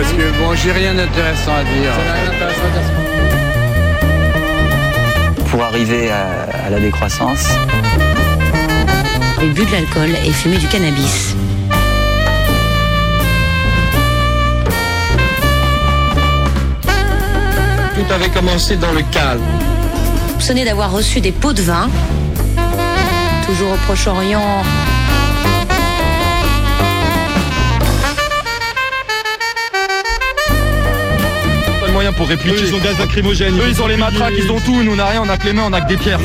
parce que bon, j'ai rien d'intéressant à dire. Pour arriver à, à la décroissance. Et bu de l'alcool et fumé du cannabis. Tout avait commencé dans le calme. Soupçonné d'avoir reçu des pots de vin. Toujours au Proche-Orient. Moyens pour répliquer. Ils ont gaz lacrymogène. Eux, ils ont les matraques, ils ont tout. Nous, on n'a rien, on a que les mains, on a que des pierres.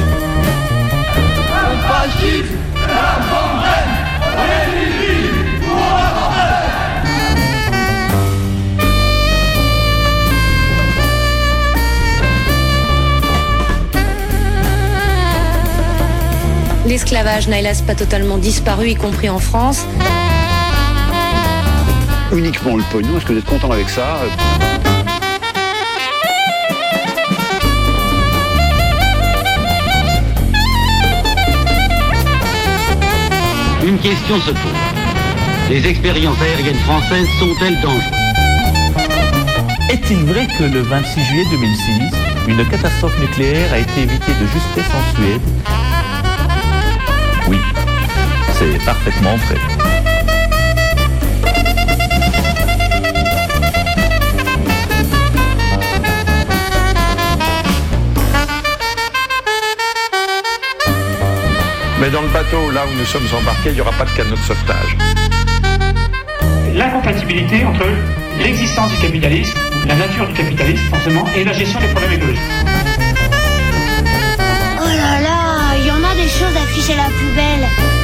L'esclavage n'a hélas pas totalement disparu, y compris en France. Uniquement le pognon, est-ce que vous êtes content avec ça? Une question se pose. Les expériences aériennes françaises sont-elles dangereuses Est-il vrai que le 26 juillet 2006, une catastrophe nucléaire a été évitée de justesse en Suède? Oui, c'est parfaitement vrai. Mais dans le bateau, là où nous sommes embarqués, il n'y aura pas de canot de sauvetage. L'incompatibilité entre l'existence du capitalisme, la nature du capitalisme forcément, et la gestion des problèmes écologiques. Oh là là, il y en a des choses affichées à la poubelle.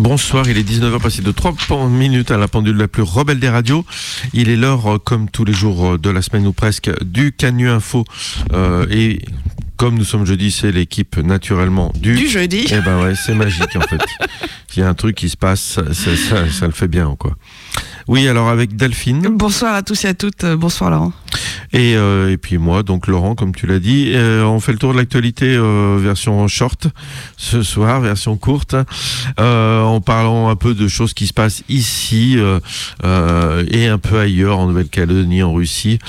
Bonsoir, il est 19h passé de 3 minutes à la pendule la plus rebelle des radios. Il est l'heure, euh, comme tous les jours euh, de la semaine ou presque, du Canu Info. Euh, et comme nous sommes jeudi, c'est l'équipe naturellement du... Du jeudi. Eh ben ouais, c'est magique en fait. Il y a un truc qui se passe, ça, ça, ça le fait bien quoi. Oui, alors avec Delphine. Bonsoir à tous et à toutes. Euh, Bonsoir Laurent. Et, euh, et puis moi, donc Laurent, comme tu l'as dit, euh, on fait le tour de l'actualité euh, version short ce soir, version courte, en parlant un peu de choses qui se passent ici et un peu ailleurs, en Nouvelle-Calédonie, en Russie,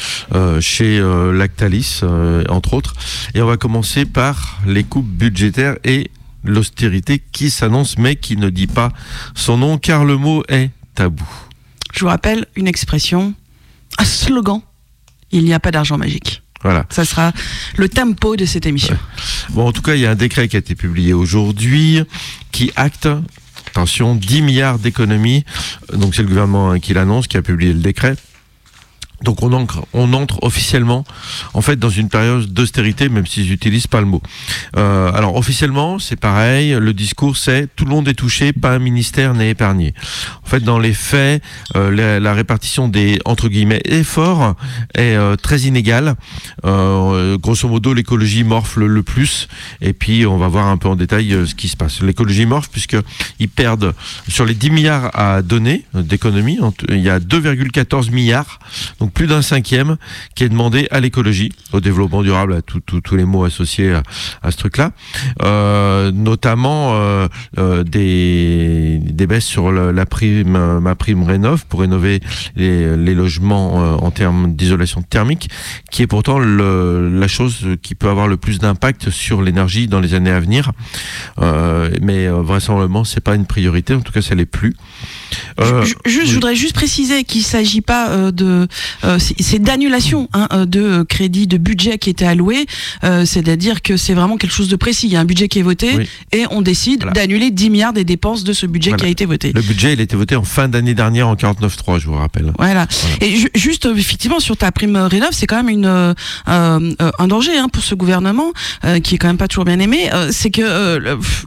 chez Lactalis, entre autres. Et on va commencer par les coupes budgétaires et l'austérité qui s'annonce, mais qui ne dit pas son nom, car le mot est tabou. Je vous rappelle une expression, un slogan. Il n'y a pas d'argent magique. Voilà. Ça sera le tempo de cette émission. Bon, en tout cas, il y a un décret qui a été publié aujourd'hui qui acte, attention, 10 milliards d'économies. Donc c'est le gouvernement hein, qui l'annonce, qui a publié le décret. Donc on entre, on entre officiellement en fait dans une période d'austérité, même s'ils n'utilisent pas le mot. Euh, alors officiellement, c'est pareil. Le discours, c'est tout le monde est touché, pas un ministère n'est épargné. En fait, dans les faits, euh, la, répartition des entre guillemets efforts est euh, très inégale. Euh, grosso modo, l'écologie morfle le plus. Et puis on va voir un peu en détail ce qui se passe. L'écologie morfle puisque ils perdent sur les 10 milliards à donner d'économie, il y a 2,14 milliards. Plus d'un cinquième qui est demandé à l'écologie, au développement durable, à tous les mots associés à, ce truc-là, Euh, notamment euh, euh, des, baisses sur la prime, ma prime rénov pour rénover les, logements en termes d'isolation thermique, qui est pourtant la chose qui peut avoir le plus d'impact sur l'énergie dans les années à venir. Mais vraisemblablement, c'est pas une priorité. En tout cas, ça l'est plus. Euh, je voudrais juste préciser qu'il s'agit pas euh, de, euh, c'est d'annulation hein, de crédits, de budget qui était alloué. C'est-à-dire que c'est vraiment quelque chose de précis. Il y a un budget qui est voté Oui. et on décide Voilà. d'annuler 10 milliards des dépenses de ce budget Voilà. qui a été voté. Le budget, il a été voté en fin d'année dernière en 49.3, je vous rappelle. Voilà. Et ju- juste effectivement sur ta prime rénov, c'est quand même une un danger hein, pour ce gouvernement qui est quand même pas toujours bien aimé. C'est que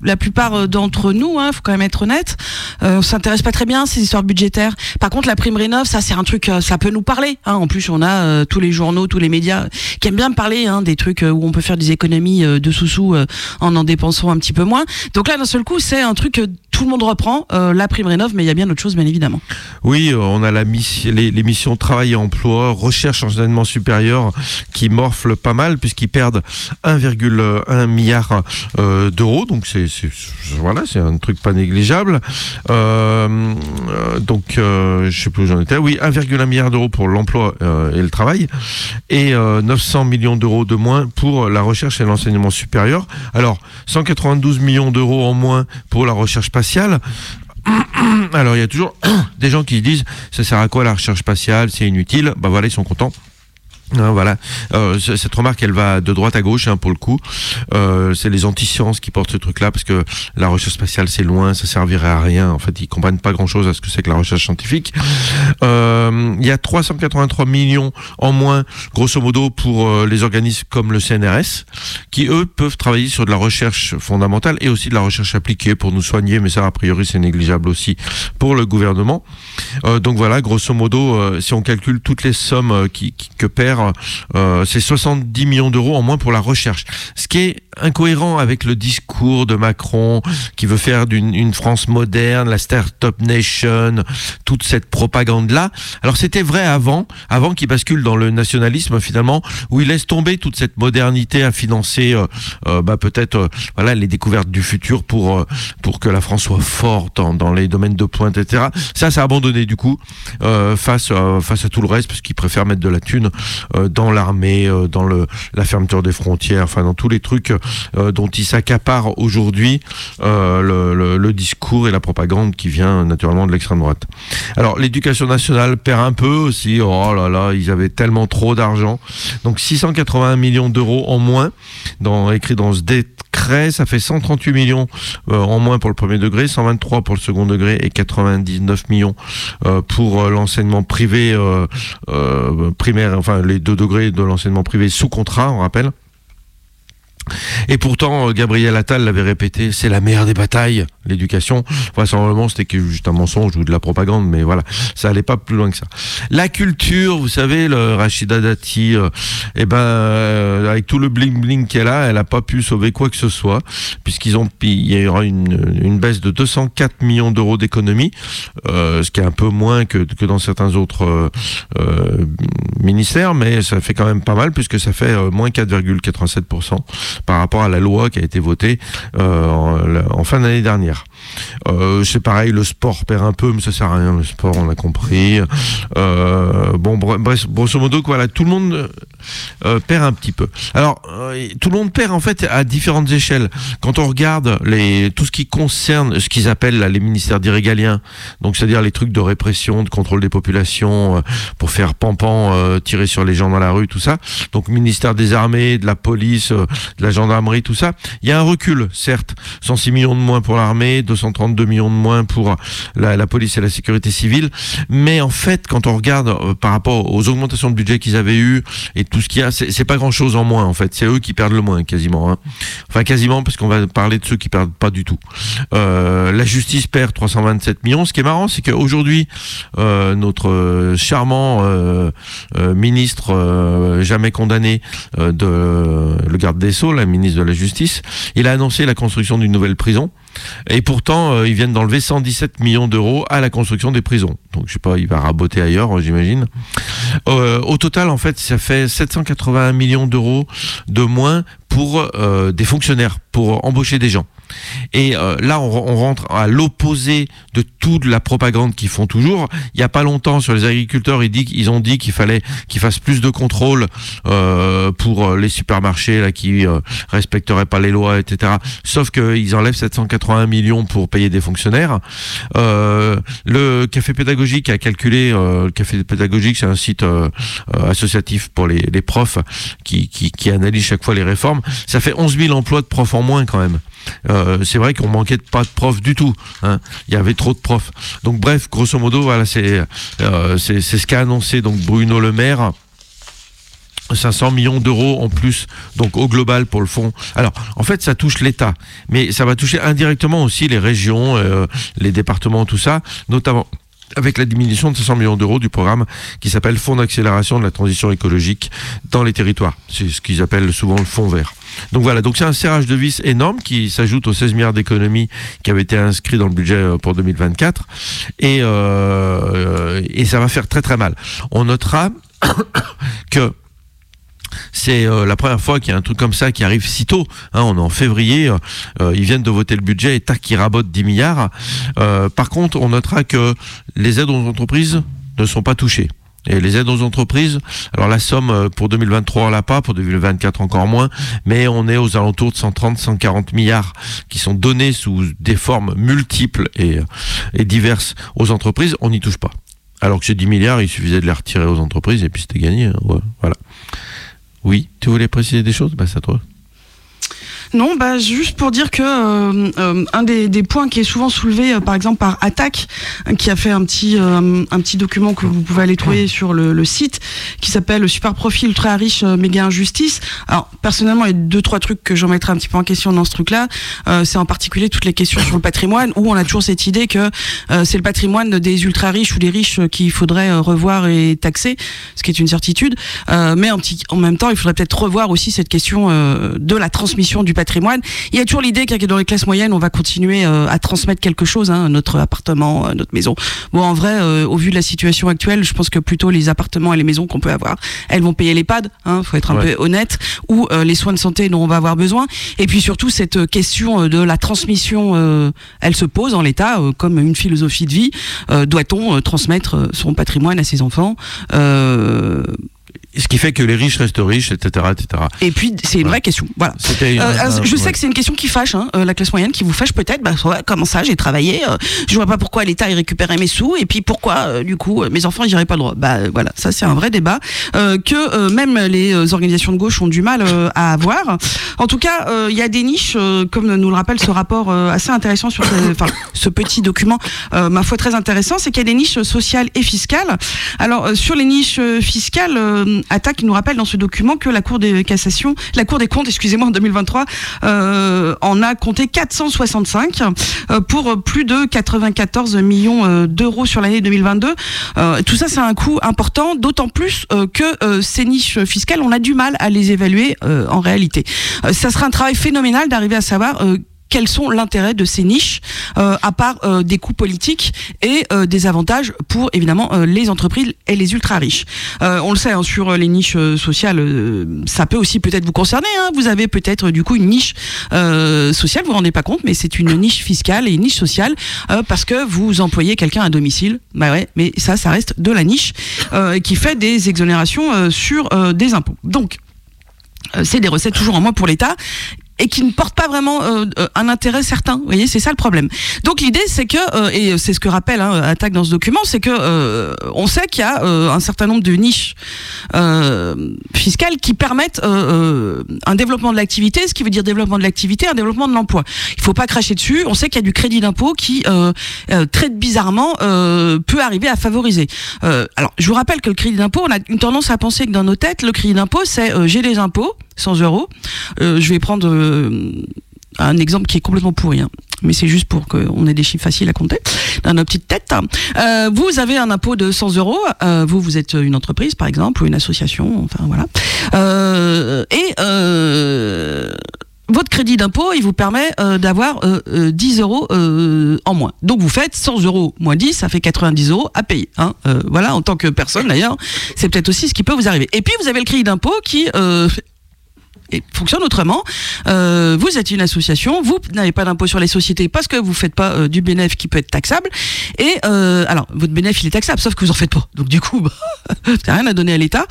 la plupart d'entre nous, hein, faut quand même être honnête, on s'intéresse pas très bien ces histoires budgétaires. Par contre, la prime rénov, ça c'est un truc, euh, ça peut nous parler. Hein, en plus, on a euh, tous les journaux, tous les médias qui aiment bien parler hein, des trucs euh, où on peut faire des économies de sous-sous en en dépensant un petit peu moins. Donc là, d'un seul coup, c'est un truc que tout le monde reprend, la prime rénov, mais il y a bien d'autres choses, bien évidemment. Oui, on a la mission, les, missions travail et emploi, recherche enseignement supérieur qui morflent pas mal puisqu'ils perdent 1,1 milliard d'euros. Donc c'est voilà, c'est un truc pas négligeable. Donc je sais plus où j'en étais. Oui, 1,1 milliard d'euros pour l'emploi euh, et le travail, et 900 euh, millions d'euros de moins pour la recherche et l'enseignement supérieur. Alors, 192 millions d'euros en moins pour la recherche spatiale. Alors, il y a toujours des gens qui disent, ça sert à quoi la recherche spatiale, c'est inutile. Bah voilà, ils sont contents. Hein, voilà, euh, cette remarque, elle va de droite à gauche hein, pour le coup. Euh, c'est les anti-sciences qui portent ce truc-là parce que la recherche spatiale, c'est loin, ça servirait à rien. En fait, ils comprennent pas grand-chose à ce que c'est que la recherche scientifique. Euh, il y a 383 millions en moins, grosso modo, pour euh, les organismes comme le CNRS, qui eux peuvent travailler sur de la recherche fondamentale et aussi de la recherche appliquée pour nous soigner. Mais ça, a priori, c'est négligeable aussi pour le gouvernement. Euh, donc voilà, grosso modo, si on calcule toutes les sommes qui, qui, que perd euh, c'est 70 millions d'euros en moins pour la recherche. Ce qui est incohérent avec le discours de Macron qui veut faire d'une France moderne, la start-up nation, toute cette propagande-là. Alors c'était vrai avant, avant qu'il bascule dans le nationalisme finalement, où il laisse tomber toute cette modernité à financer euh, euh, bah, peut-être voilà les découvertes du futur pour pour que la France soit forte dans, les domaines de pointe, etc. Ça, ça abandonné du coup face face à tout le reste parce qu'il préfère mettre de la thune euh, dans l'armée, euh, dans le, la fermeture des frontières, enfin dans tous les trucs euh, dont il s'accapare aujourd'hui le, le, discours et la propagande qui vient naturellement de l'extrême droite. Alors l'éducation nationale perd un peu aussi. Oh là là, ils avaient tellement trop d'argent. Donc 681 millions d'euros en moins, dans, écrit dans ce décret, ça fait 138 millions en moins pour le premier degré, 123 pour le second degré et 99 millions pour l'enseignement privé primaire, enfin les 2 degrés de l'enseignement privé sous contrat, on rappelle. Et pourtant, euh, Gabriel Attal l'avait répété, c'est la meilleure des batailles, l'éducation. Vraisemblablement, c'était juste un mensonge ou de la propagande, mais voilà, ça allait pas plus loin que ça. La culture, vous savez, le Rachida Dati, euh, eh ben, euh, avec tout le bling bling qu'elle a, elle a pas pu sauver quoi que ce soit, puisqu'ils ont, il y aura une, baisse de 204 millions d'euros d'économie, ce qui est un peu moins que, que dans certains autres ministères, mais ça fait quand même pas mal puisque ça fait moins 4,87% par rapport à la loi qui a été votée euh, en, fin d'année dernière. faire. Euh, c'est pareil, le sport perd un peu, mais ça sert à rien. Le sport, on l'a compris. Euh, bon, bref, grosso modo, voilà, tout le monde perd un petit peu. Alors, tout le monde perd en fait à différentes échelles. Quand on regarde les, tout ce qui concerne ce qu'ils appellent les ministères d'irrégaliens, donc c'est-à-dire les trucs de répression, de contrôle des populations, pour faire pampan, tirer sur les gens dans la rue, tout ça. Donc ministère des armées, de la police, de la gendarmerie, tout ça. Il y a un recul, certes. 106 millions de moins pour l'armée, 232 millions de moins pour la, police et la sécurité civile. Mais en fait, quand on regarde euh, par rapport aux augmentations de budget qu'ils avaient eues et tout ce qu'il y a, c'est pas grand-chose en moins, en fait. C'est eux qui perdent le moins, quasiment. Hein. Enfin, quasiment, parce qu'on va parler de ceux qui perdent pas du tout. Euh, la justice perd 327 millions. Ce qui est marrant, c'est qu'aujourd'hui, euh, notre charmant ministre jamais condamné de le garde des Sceaux, la ministre de la Justice, il a annoncé la construction d'une nouvelle prison. Et pourtant, euh, ils viennent d'enlever 117 millions d'euros à la construction des prisons. Donc, je sais pas, il va raboter ailleurs, j'imagine. Euh, au total, en fait, ça fait 781 millions d'euros de moins pour euh, des fonctionnaires, pour embaucher des gens. Et euh, là, on, rentre à l'opposé de toute la propagande qu'ils font toujours. Il n'y a pas longtemps, sur les agriculteurs, ils, ils ont dit qu'il fallait qu'ils fassent plus de contrôle euh, pour les supermarchés là qui euh, respecteraient pas les lois, etc. Sauf qu'ils enlèvent 781 millions pour payer des fonctionnaires. le café pédagogique a calculé, le café pédagogique, c'est un site associatif pour les, les profs qui, qui, qui analyse chaque fois les réformes. Ça fait 11 000 emplois de profs en moins quand même. Euh, c'est vrai qu'on manquait pas de profs du tout. Hein. Il y avait trop de profs. Donc bref, grosso modo, voilà, c'est euh, ce qu'a annoncé donc Bruno Le Maire. 500 millions d'euros en plus, donc au global pour le fonds. Alors, en fait, ça touche l'État, mais ça va toucher indirectement aussi les régions, euh, les départements, tout ça, notamment avec la diminution de 500 millions d'euros du programme qui s'appelle Fonds d'accélération de la transition écologique dans les territoires. C'est ce qu'ils appellent souvent le fonds vert. Donc voilà, donc c'est un serrage de vis énorme qui s'ajoute aux 16 milliards d'économies qui avaient été inscrits dans le budget euh, pour 2024 et, euh, et ça va faire très très mal. On notera que c'est euh, la première fois qu'il y a un truc comme ça qui arrive si tôt. Hein, on est en février, euh, ils viennent de voter le budget et tac, ils rabotent 10 milliards. Euh, par contre, on notera que les aides aux entreprises ne sont pas touchées. Et les aides aux entreprises, alors la somme pour 2023 on l'a pas, pour 2024 encore moins, mais on est aux alentours de 130, 140 milliards qui sont donnés sous des formes multiples et, diverses aux entreprises, on n'y touche pas. Alors que ces 10 milliards, il suffisait de les retirer aux entreprises et puis c'était gagné. hein. Voilà. Oui, tu voulais préciser des choses? Bah c'est à. Non, bah juste pour dire que euh, euh, un des, des points qui est souvent soulevé, euh, par exemple par Attaque, hein, qui a fait un petit euh, un petit document que vous pouvez aller trouver sur le, le site, qui s'appelle Super profil ultra riche euh, méga injustice. Alors personnellement, il y a deux trois trucs que j'en mettrai un petit peu en question dans ce truc-là. Euh, c'est en particulier toutes les questions sur le patrimoine, où on a toujours cette idée que euh, c'est le patrimoine des ultra riches ou des riches euh, qu'il faudrait euh, revoir et taxer, ce qui est une certitude. Euh, mais en, petit, en même temps, il faudrait peut-être revoir aussi cette question euh, de la transmission du patrimoine. Il y a toujours l'idée que dans les classes moyennes, on va continuer euh, à transmettre quelque chose, hein, notre appartement, euh, notre maison. Bon, en vrai, euh, au vu de la situation actuelle, je pense que plutôt les appartements et les maisons qu'on peut avoir, elles vont payer l'EHPAD, hein, faut être un Ouais. peu honnête, ou les soins de santé dont on va avoir besoin. Et puis surtout, cette question de la transmission, elle se pose en l'état comme une philosophie de vie. Doit-on transmettre son patrimoine à ses enfants? Euh, Ce qui fait que les riches restent riches, etc. etc. Et puis, c'est une vraie question. Voilà. Euh, euh, je sais ouais. que c'est une question qui fâche, hein, euh, la classe moyenne, qui vous fâche peut-être. Bah, comment ça, j'ai travaillé, euh, je vois pas pourquoi l'État il récupérait mes sous, et puis pourquoi, euh, du coup, mes enfants aurais pas le droit. Bah voilà, ça c'est un vrai débat que même les organisations de gauche ont du mal à avoir. En tout cas, il y a des niches, comme nous le rappelle ce rapport assez intéressant sur ce, enfin, ce petit document, ma foi très intéressant, c'est qu'il y a des niches sociales et fiscales. Alors sur les niches fiscales, euh, Attaque nous rappelle dans ce document que la Cour des cassations, la Cour des comptes, excusez-moi, en 2023, euh, en a compté 465 euh, pour plus de 94 millions euh, d'euros sur l'année 2022. Euh, tout ça, c'est un coût important, d'autant plus que ces niches fiscales, on a du mal à les évaluer en réalité. Ça sera un travail phénoménal d'arriver à savoir quels sont l'intérêt de ces niches, euh, à part euh, des coûts politiques et euh, des avantages pour évidemment les entreprises et les ultra riches. On le sait hein, sur les niches sociales, ça peut aussi peut-être vous concerner. hein. Vous avez peut-être du coup une niche sociale, vous vous rendez pas compte, mais c'est une niche fiscale et une niche sociale parce que vous employez quelqu'un à domicile. Bah ouais, mais ça, ça reste de la niche qui fait des exonérations sur des impôts. Donc c'est des recettes toujours en moins pour l'État et qui ne portent pas vraiment euh, euh, un intérêt certain. Vous voyez, c'est ça le problème. Donc l'idée, c'est que, euh, et c'est ce que rappelle hein, Attaque dans ce document, c'est que on sait qu'il y a un certain nombre de niches fiscales qui permettent un développement de l'activité, ce qui veut dire développement de l'activité, un développement de l'emploi. Il faut pas cracher dessus. On sait qu'il y a du crédit d'impôt qui, très bizarrement, peut arriver à favoriser. Alors, je vous rappelle que le crédit d'impôt, on a une tendance à penser que dans nos têtes, le crédit d'impôt, c'est j'ai des impôts, 100 euros. Euh, je vais prendre euh, un exemple qui est complètement pourri, hein. mais c'est juste pour qu'on ait des chiffres faciles à compter dans nos petites têtes. Euh, vous avez un impôt de 100 euros, vous, vous êtes une entreprise par exemple, ou une association, enfin voilà. Et votre crédit d'impôt, il vous permet d'avoir euh, euh, 10 euros en moins. Donc vous faites 100 euros moins 10, ça fait 90 euros à payer. Hein. Voilà, en tant que personne d'ailleurs, c'est peut-être aussi ce qui peut vous arriver. Et puis vous avez le crédit d'impôt qui fonctionne autrement. Euh, vous êtes une association, vous n'avez pas d'impôt sur les sociétés parce que vous faites pas euh, du bénéfice qui peut être taxable. Et euh, alors, votre bénéfice il est taxable, sauf que vous en faites pas. Donc du coup, bah, n'avez rien à donner à l'État.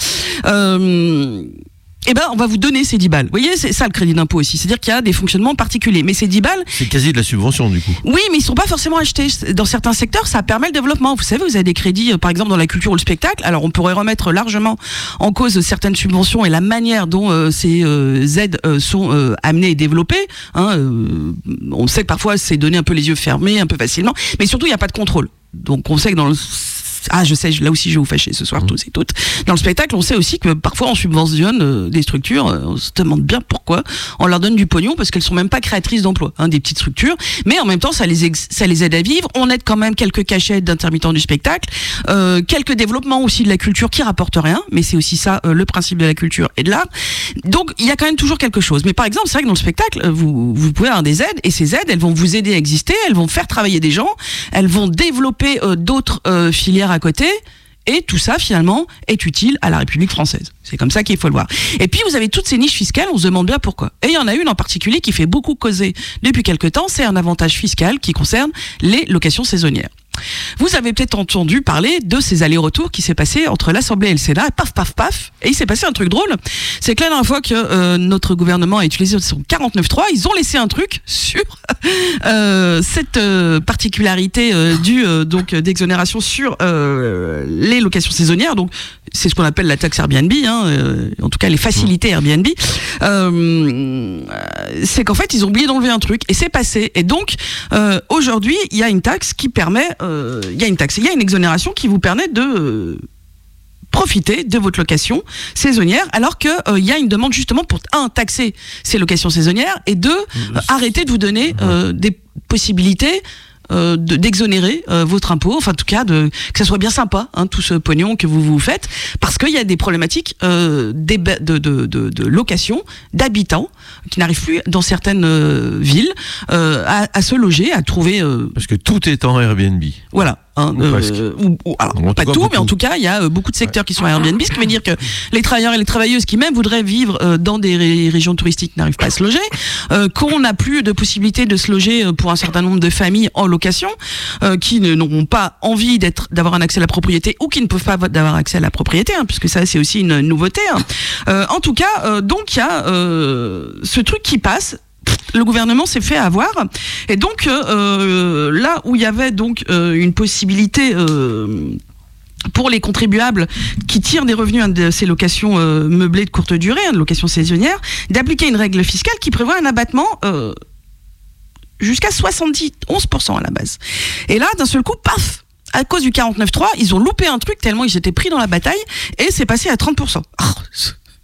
Eh ben, on va vous donner ces 10 balles. Vous voyez, c'est ça le crédit d'impôt aussi. C'est-à-dire qu'il y a des fonctionnements particuliers. Mais ces 10 balles, C'est quasi de la subvention du coup. oui, mais ils sont pas forcément achetés. Dans certains secteurs, ça permet le développement. Vous savez, vous avez des crédits, euh, par exemple dans la culture ou le spectacle. Alors, on pourrait remettre largement en cause certaines subventions et la manière dont euh, ces euh, aides euh, sont amenées et développées. Hein, on sait que parfois c'est donné un peu les yeux fermés, un peu facilement, mais surtout il n'y a pas de contrôle. Donc, on sait que dans le ah je sais, là aussi je vais vous fâcher ce soir tous et toutes. Dans le spectacle, on sait aussi que parfois on subventionne euh, des structures, euh, on se demande bien pourquoi. On leur donne du pognon parce qu'elles sont même pas créatrices d'emplois, hein, des petites structures, mais en même temps ça les ça les aide à vivre. On aide quand même quelques cachets d'intermittents du spectacle, euh, quelques développements aussi de la culture qui rapportent rien, mais c'est aussi ça euh, le principe de la culture et de l'art. Donc il y a quand même toujours quelque chose. Mais par exemple, c'est vrai que dans le spectacle, euh, vous vous pouvez avoir des aides et ces aides, elles vont vous aider à exister, elles vont faire travailler des gens, elles vont développer euh, d'autres euh, filières à côté. Et tout ça, finalement, est utile à la République française. C'est comme ça qu'il faut le voir. Et puis, vous avez toutes ces niches fiscales, on se demande bien pourquoi. Et il y en a une en particulier qui fait beaucoup causer depuis quelque temps, c'est un avantage fiscal qui concerne les locations saisonnières. Vous avez peut-être entendu parler de ces allers-retours qui s'est passé entre l'Assemblée et le Sénat, paf, paf, paf, et il s'est passé un truc drôle. C'est que la dernière fois que euh, notre gouvernement a utilisé son 49.3, ils ont laissé un truc sur euh, cette euh, particularité du donc d'exonération sur les locations saisonnières. Donc c'est ce qu'on appelle la taxe Airbnb, hein, en tout cas les facilités Airbnb. C'est qu'en fait ils ont oublié d'enlever un truc et c'est passé. Et donc aujourd'hui il y a une taxe qui permet, il y a une taxe, il y a une exonération qui vous permet de euh, profiter de votre location saisonnière alors que euh, il y a une demande justement pour un taxer ces locations saisonnières et deux euh, arrêter de vous donner euh, des possibilités euh, de- d'exonérer euh, votre impôt, enfin en tout cas de que ça soit bien sympa, hein, tout ce pognon que vous vous faites, parce qu'il y a des problématiques euh, de, de, de, de location d'habitants qui n'arrivent plus dans certaines euh, villes euh, à, à se loger, à trouver. euh, Parce que tout est en Airbnb. voilà. Hein, presque. ou- ou- alors, pas cas, tout, beaucoup. mais en tout cas, il y a euh, beaucoup de secteurs qui sont à Airbnb, ce qui veut dire que les travailleurs et les travailleuses qui même voudraient vivre euh, dans des ré- régions touristiques n'arrivent pas à se loger, euh, qu'on n'a plus de possibilité de se loger euh, pour un certain nombre de familles en location, euh, qui ne- n'auront pas envie d'être d'avoir un accès à la propriété ou qui ne peuvent pas avoir accès à la propriété, hein, puisque ça c'est aussi une nouveauté. hein. Euh, en tout cas, euh, donc il y a euh, ce truc qui passe le gouvernement s'est fait avoir et donc euh, euh, là où il y avait donc euh, une possibilité pour les contribuables qui tirent des revenus de ces locations meublées de courte durée, hein, de locations saisonnières, d'appliquer une règle fiscale qui prévoit un abattement euh, jusqu'à 71% à la base. Et là, d'un seul coup, paf à cause du 49.3, ils ont loupé un truc tellement ils étaient pris dans la bataille et c'est passé à 30%. Ah,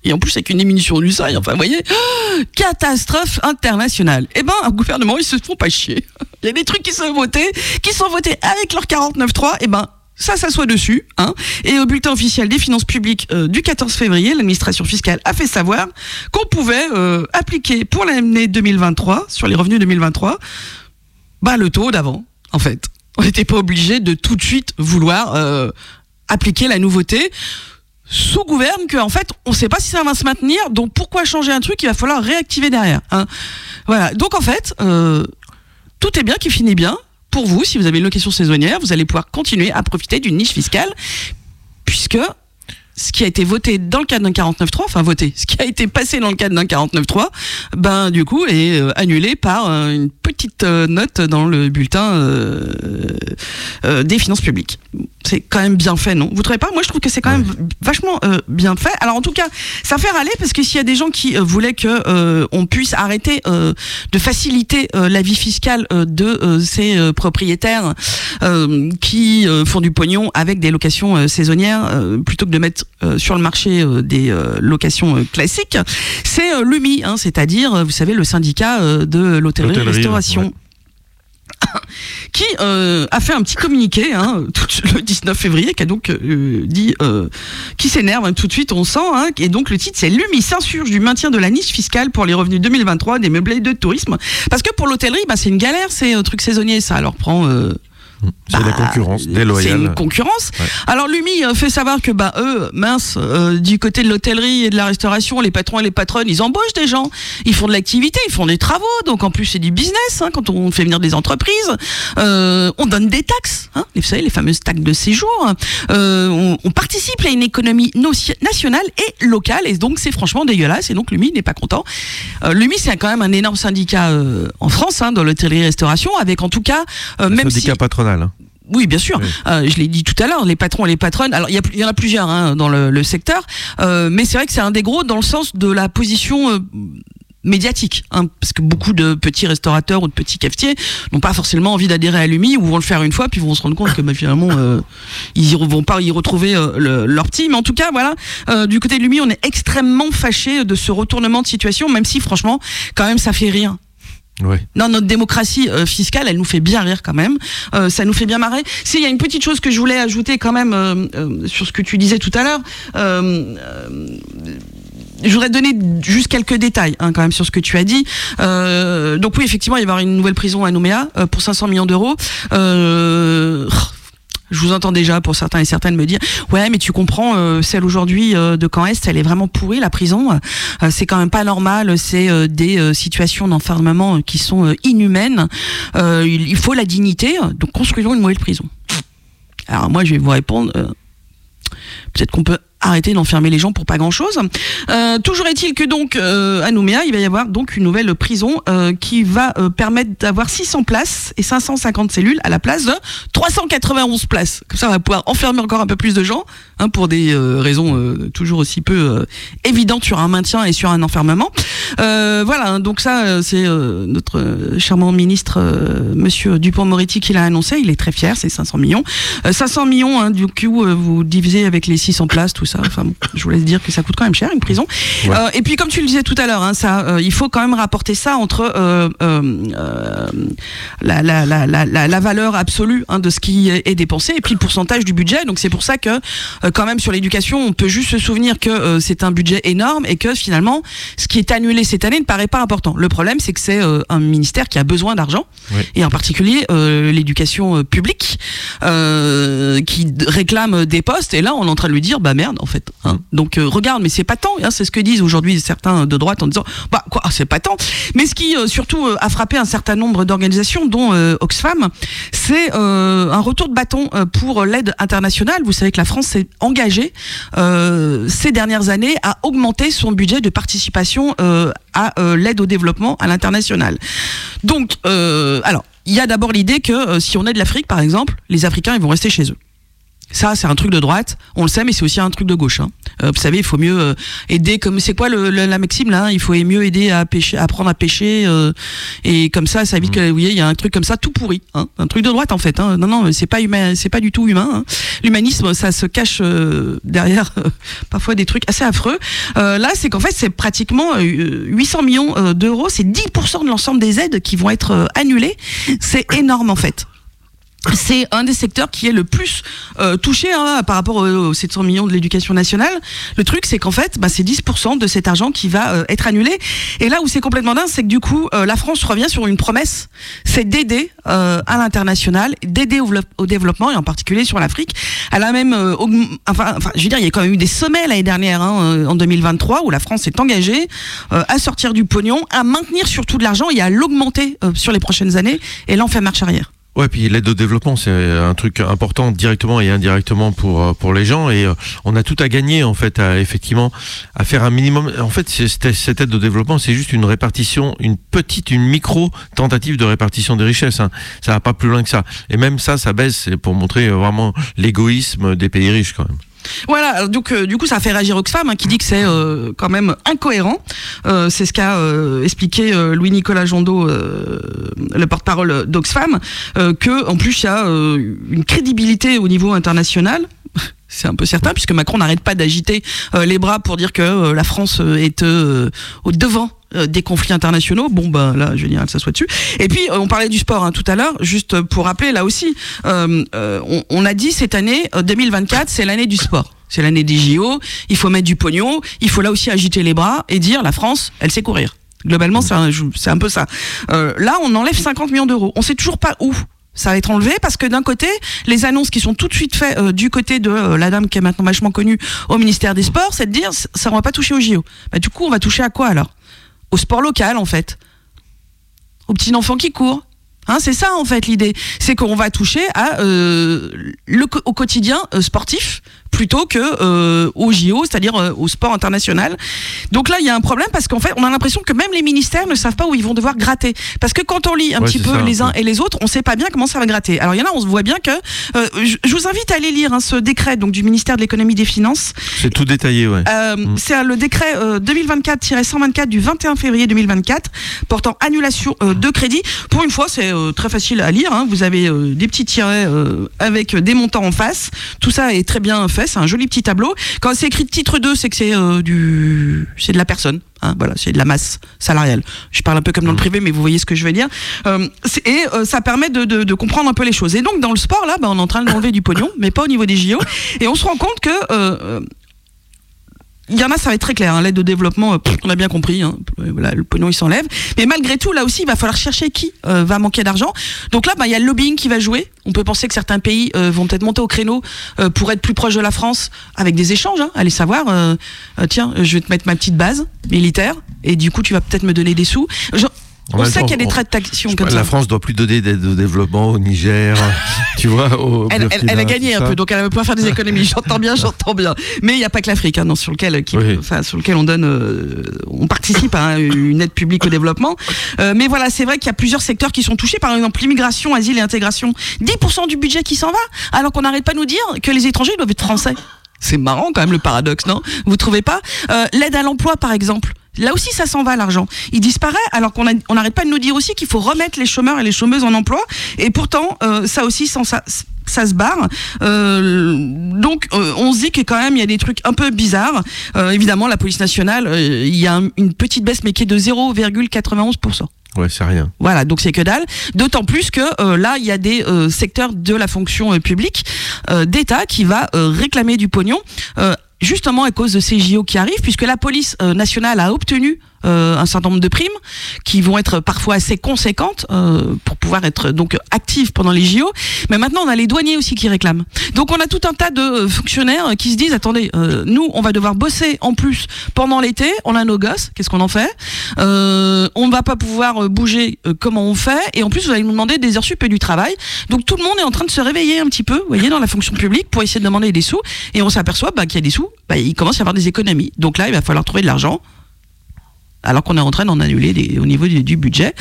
et en plus avec une diminution du seuil, enfin vous voyez, catastrophe internationale. Eh ben, un gouvernement, ils se font pas chier. Il y a des trucs qui sont votés, qui sont votés avec leur 49.3, eh ben, ça s'assoit dessus. Hein. Et au bulletin officiel des finances publiques euh, du 14 février, l'administration fiscale a fait savoir qu'on pouvait euh, appliquer pour l'année 2023, sur les revenus 2023, bah, le taux d'avant, en fait. On n'était pas obligé de tout de suite vouloir euh, appliquer la nouveauté sous gouverne que en fait on ne sait pas si ça va se maintenir donc pourquoi changer un truc il va falloir réactiver derrière hein. voilà donc en fait euh, tout est bien qui finit bien pour vous si vous avez une location saisonnière vous allez pouvoir continuer à profiter d'une niche fiscale puisque ce qui a été voté dans le cadre d'un 49.3, enfin voté, ce qui a été passé dans le cadre d'un 49.3, ben du coup est euh, annulé par euh, une petite euh, note dans le bulletin euh, euh, des finances publiques. C'est quand même bien fait, non? Vous trouvez pas? Moi, je trouve que c'est quand même vachement euh, bien fait. Alors, en tout cas, ça fait râler parce que s'il y a des gens qui euh, voulaient que euh, on puisse arrêter euh, de faciliter euh, la vie fiscale euh, de euh, ces propriétaires euh, qui euh, font du pognon avec des locations euh, saisonnières euh, plutôt que de mettre sur le marché euh, des euh, locations euh, classiques, c'est euh, l'UMI, hein, c'est-à-dire, euh, vous savez, le syndicat euh, de l'hôtellerie-restauration. ouais. qui euh, a fait un petit communiqué hein, tout- le 19 février, qui a donc euh, dit, euh, qui s'énerve hein, tout de suite, on sent, hein, et donc le titre c'est l'UMI s'insurge du maintien de la niche fiscale pour les revenus 2023 des meublés de tourisme, parce que pour l'hôtellerie, bah, c'est une galère, c'est un truc saisonnier, ça leur prend C'est la bah, concurrence C'est déloyale. une concurrence. Ouais. Alors l'UMI euh, fait savoir que bah eux, mince, euh, du côté de l'hôtellerie et de la restauration, les patrons et les patronnes, ils embauchent des gens, ils font de l'activité, ils font des travaux, donc en plus c'est du business hein, quand on fait venir des entreprises. Euh, on donne des taxes, hein, vous savez les fameuses taxes de séjour. Euh, on, on participe à une économie nationale et locale, et donc c'est franchement dégueulasse. Et donc l'UMI n'est pas content. Euh, L'UMI c'est quand même un énorme syndicat euh, en France hein, dans l'hôtellerie-restauration, avec en tout cas même si syndicat hein. oui, bien sûr. Oui. Euh, je l'ai dit tout à l'heure, les patrons et les patronnes. Alors, il y, en a plusieurs hein, dans le, le secteur, euh, mais c'est vrai que c'est un des gros dans le sens de la position euh, médiatique, hein, parce que beaucoup de petits restaurateurs ou de petits cafetiers n'ont pas forcément envie d'adhérer à l'UMI ou vont le faire une fois puis vont se rendre compte que bah, finalement euh, ils y vont pas y retrouver euh, le, leur petit. Mais en tout cas, voilà, euh, du côté de l'UMI, on est extrêmement fâché de ce retournement de situation, même si franchement, quand même, ça fait rien. Non, notre démocratie euh, fiscale, elle nous fait bien rire quand même. Euh, ça nous fait bien marrer. S'il y a une petite chose que je voulais ajouter quand même euh, sur ce que tu disais tout à l'heure. je voudrais donner juste quelques détails hein, quand même sur ce que tu as dit. Donc oui, effectivement, il va y avoir une nouvelle prison à Nouméa pour 500 millions d'euros. Je vous entends déjà pour certains et certaines me dire ouais mais tu comprends euh, celle aujourd'hui euh, de Caen Est elle est vraiment pourrie la prison. Euh, c'est quand même pas normal c'est euh, des euh, situations d'enfermement qui sont euh, inhumaines. Il, il faut la dignité donc construisons une nouvelle prison. Alors moi je vais vous répondre peut-être qu'on peut arrêter d'enfermer les gens pour pas grand chose. Euh, toujours est-il que donc euh, à Nouméa, il va y avoir donc une nouvelle prison euh, qui va euh, permettre d'avoir 600 places et 550 cellules à la place de 391 places. Comme ça, on va pouvoir enfermer encore un peu plus de gens hein, pour des euh, raisons euh, toujours aussi peu évidentes sur un maintien et sur un enfermement. Voilà, hein, donc ça, c'est notre charmant ministre, Monsieur Dupont-Moretti, qui l'a annoncé. Il est très fier, c'est 500 millions. Euh, 500 millions, hein, du coup, vous divisez avec les 600 places, tout ça. Enfin, je vous laisse dire que ça coûte quand même cher une prison. Ouais. Euh, et puis, comme tu le disais tout à l'heure, hein, ça, euh, il faut quand même rapporter ça entre euh, la, la, la, la, valeur absolue hein, de ce qui est dépensé et puis le pourcentage du budget. Donc, c'est pour ça que, quand même, sur l'éducation, on peut juste se souvenir que c'est un budget énorme et que finalement, ce qui est annulé cette année ne paraît pas important. Le problème, c'est que c'est un ministère qui a besoin d'argent Oui. et en particulier l'éducation publique qui réclame des postes et là on est en train de lui dire bah merde en fait hein. donc euh, regarde mais c'est pas tant hein, c'est ce que disent aujourd'hui certains de droite en disant bah quoi c'est pas tant mais ce qui euh, surtout euh, a frappé un certain nombre d'organisations dont Oxfam c'est un retour de bâton pour l'aide internationale vous savez que la France s'est engagée ces dernières années à augmenter son budget de participation à l'aide au développement à l'international donc alors il y a d'abord l'idée que si on aide l'Afrique, par exemple, les Africains, ils vont rester chez eux. Ça, c'est un truc de droite, on le sait, mais c'est aussi un truc de gauche. Hein. Euh, vous savez, il faut mieux euh, aider, comme c'est quoi le, le- la maxime là? Il faut mieux aider à pêcher, à apprendre à pêcher, euh, et comme ça, ça évite que, vous voyez, il y a un truc comme ça tout pourri, hein. un truc de droite en fait. Hein. Non, non, c'est pas humain, c'est pas du tout humain. Hein. L'humanisme, ça se cache euh, derrière euh, parfois des trucs assez affreux. Euh, là, c'est qu'en fait, c'est pratiquement euh, 800 millions d'euros, c'est 10% de l'ensemble des aides qui vont être annulées. C'est énorme en fait. C'est un des secteurs qui est le plus euh, touché hein, par rapport aux, aux 700 millions de l'éducation nationale. Le truc, c'est qu'en fait, bah, c'est 10% de cet argent qui va euh, être annulé. Et là où c'est complètement dingue, c'est que du coup, euh, la France revient sur une promesse, c'est d'aider euh, à l'international, d'aider au, au développement, et en particulier sur l'Afrique. Elle a même, euh, enfin, enfin, je veux dire, il y a quand même eu des sommets l'année dernière, hein, euh, en 2023, où la France s'est engagée à sortir du pognon, à maintenir surtout de l'argent et à l'augmenter sur les prochaines années. Et là, on fait marche arrière. Ouais, puis l'aide au développement, c'est un truc important directement et indirectement pour euh, pour les gens et euh, on a tout à gagner en fait à effectivement à faire un minimum. En fait, cette aide au développement, c'est juste une répartition, une petite, une micro tentative de répartition des richesses. Hein. Ça va pas plus loin que ça. Et même ça, ça baisse pour montrer euh, vraiment l'égoïsme des pays riches quand même. Voilà, donc euh, du coup ça fait réagir Oxfam hein, qui dit que c'est euh, quand même incohérent. Euh, c'est ce qu'a expliqué Louis-Nicolas Jondot, le porte-parole d'Oxfam, que en plus il y a une crédibilité au niveau international. C'est un peu certain puisque Macron n'arrête pas d'agiter les bras pour dire que la France est au devant euh, des conflits internationaux. Bon, ben là, dire, ça soit dessus. Et puis, euh, on parlait du sport hein, tout à l'heure, juste pour rappeler, là aussi, euh, on, on a dit cette année, euh, 2024, c'est l'année du sport. C'est l'année des JO, il faut mettre du pognon, il faut là aussi agiter les bras et dire, la France, elle sait courir. Globalement, c'est un, un peu ça. Euh, là, on enlève 50 millions d'euros. On sait toujours pas où ça va être enlevé parce que d'un côté, les annonces qui sont tout de suite faites euh, du côté de la dame qui est maintenant vachement connue au ministère des Sports, c'est de dire ça on va pas toucher au JO. Bah, du coup, on va toucher à quoi alors? Au sport local en fait, aux petits enfants qui courent. Hein, c'est ça en fait l'idée, c'est qu'on va toucher euh, au quotidien euh, sportif plutôt que euh, au JO, c'est-à-dire euh, au sport international. Donc là, il y a un problème parce qu'en fait, on a l'impression que même les ministères ne savent pas où ils vont devoir gratter. Parce que quand on lit un Ouais, petit peu ça, les un uns et les autres, on sait pas bien comment ça va gratter. Alors il y en a, on se voit bien que. euh, je, vous invite à aller lire hein, ce décret donc du ministère de l'économie et des finances. C'est tout détaillé, ouais. Euh, C'est euh, le décret euh, 2024-124 du 21 février 2024 portant annulation euh, de crédit. Pour une fois, c'est euh, très facile à lire. hein. Vous avez euh, des petits tirets euh, avec des montants en face. Tout ça est très bien fait. C'est un joli petit tableau. Quand c'est écrit titre 2, c'est que c'est euh, du, c'est de la personne. hein. voilà, c'est de la masse salariale. Je parle un peu comme dans le privé, mais vous voyez ce que je veux dire. Euh, et euh, ça permet de, de- de comprendre un peu les choses. Et donc dans le sport là, bah, on est en train d'enlever du pognon, mais pas au niveau des JO. Et on se rend compte que il y en a, ça va être très clair. hein, L'aide au développement, euh, on a bien compris. hein, euh, voilà, le pognon, il s'enlève. Mais malgré tout, là aussi, il va falloir chercher qui euh, va manquer d'argent. Donc là, bah, il y a le lobbying qui va jouer. On peut penser que certains pays vont peut-être monter au créneau pour être plus proche de la France avec des échanges. Hein, allez savoir, tiens, je vais te mettre ma petite base militaire et du coup, tu vas peut-être me donner des sous. On sait qu'il y a des tractations comme ça. La France doit plus donner d'aide au développement au Niger, tu vois. Au Elle, elle- elle a gagné un peu, donc elle va pouvoir faire des économies. J'entends bien, j'entends bien. Mais il n'y a pas que l'Afrique, hein, non, sur lequel, qui- Oui. enfin, sur lequel on donne, euh, on participe à une aide publique au développement. Euh, mais voilà, c'est vrai qu'il y a plusieurs secteurs qui sont touchés. Par exemple, l'immigration, asile et intégration, 10% du budget qui s'en va, alors qu'on n'arrête pas de nous dire que les étrangers doivent être français. C'est marrant quand même le paradoxe, non? Vous trouvez pas? Euh, L'aide à l'emploi, par exemple. Là aussi, ça s'en va l'argent. Il disparaît alors qu'on n'arrête pas de nous dire aussi qu'il faut remettre les chômeurs et les chômeuses en emploi. Et pourtant, euh, ça aussi, sans ça, ça se barre. Euh, donc, euh, on se dit que quand même, il y a des trucs un peu bizarres. Euh, évidemment, la police nationale, il y a un- une petite baisse, mais qui est de 0,91%. Ouais, c'est rien. Voilà, donc c'est que dalle. D'autant plus que là, il y a des secteurs de la fonction publique d'État qui va réclamer du pognon. Justement à cause de ces JO qui arrivent, puisque la police euh, nationale a obtenu euh, un certain nombre de primes qui vont être parfois assez conséquentes euh, pour pouvoir être donc actives pendant les JO. Mais maintenant, on a les douaniers aussi qui réclament. Donc, on a tout un tas de euh, fonctionnaires qui se disent attendez, euh, nous, on va devoir bosser en plus pendant l'été. On a nos gosses. Qu'est-ce qu'on en fait? Euh, On ne va pas pouvoir euh, bouger. euh, comment on fait? Et en plus, vous allez nous demander des heures sup et du travail. Donc, tout le monde est en train de se réveiller un petit peu, vous voyez, dans la fonction publique pour essayer de demander des sous. Et on s'aperçoit bah, qu'il y a des sous. Bah, il commence à y avoir des économies. Donc là, il va falloir trouver de l'argent alors qu'on est en train d'en annuler au niveau du budget.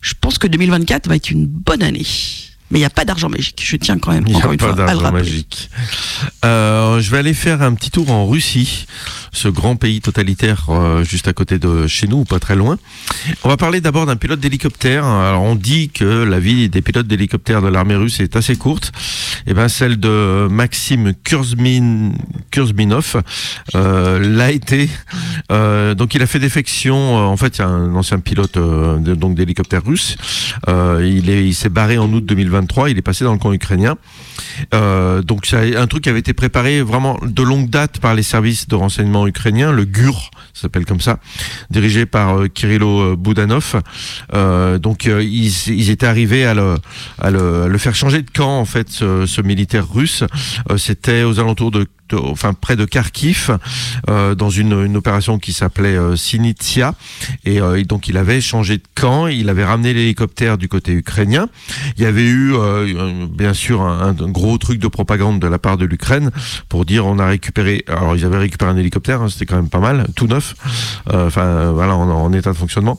Je pense que 2024 va être une bonne année. Mais il n'y a pas d'argent magique. Je tiens quand même, n'y encore a une pas fois, à le rappeler. magique. Euh, je vais aller faire un petit tour en Russie, ce grand pays totalitaire euh, juste à côté de chez nous, pas très loin. On va parler d'abord d'un pilote d'hélicoptère. Alors on dit que la vie des pilotes d'hélicoptère de l'armée russe est assez courte. Et ben celle de Maxime Kurzmin, Kurzminov euh, l'a été. Donc il a fait défection. en fait, c'est un ancien pilote de- donc d'hélicoptère russe. Il est, il s'est barré en août 2023. Il est passé dans le camp ukrainien. Euh, donc c'est un truc qui avait été préparé vraiment de longue date par les services de renseignement ukrainiens, le GUR, ça s'appelle comme ça, dirigé par euh, Kirilo Boudanov. Euh, donc euh, ils, étaient arrivés à le, faire changer de camp en fait, ce, militaire russe. Euh, C'était aux alentours de- enfin près de Kharkiv, euh, dans une, opération qui s'appelait euh, euh, et donc il avait changé de camp, il avait ramené l'hélicoptère du côté ukrainien. Il y avait eu euh, bien sûr un, gros truc de propagande de la part de l'Ukraine pour dire on a récupéré, alors ils avaient récupéré un hélicoptère, hein, c'était quand même pas mal, tout neuf, enfin voilà en, état de fonctionnement,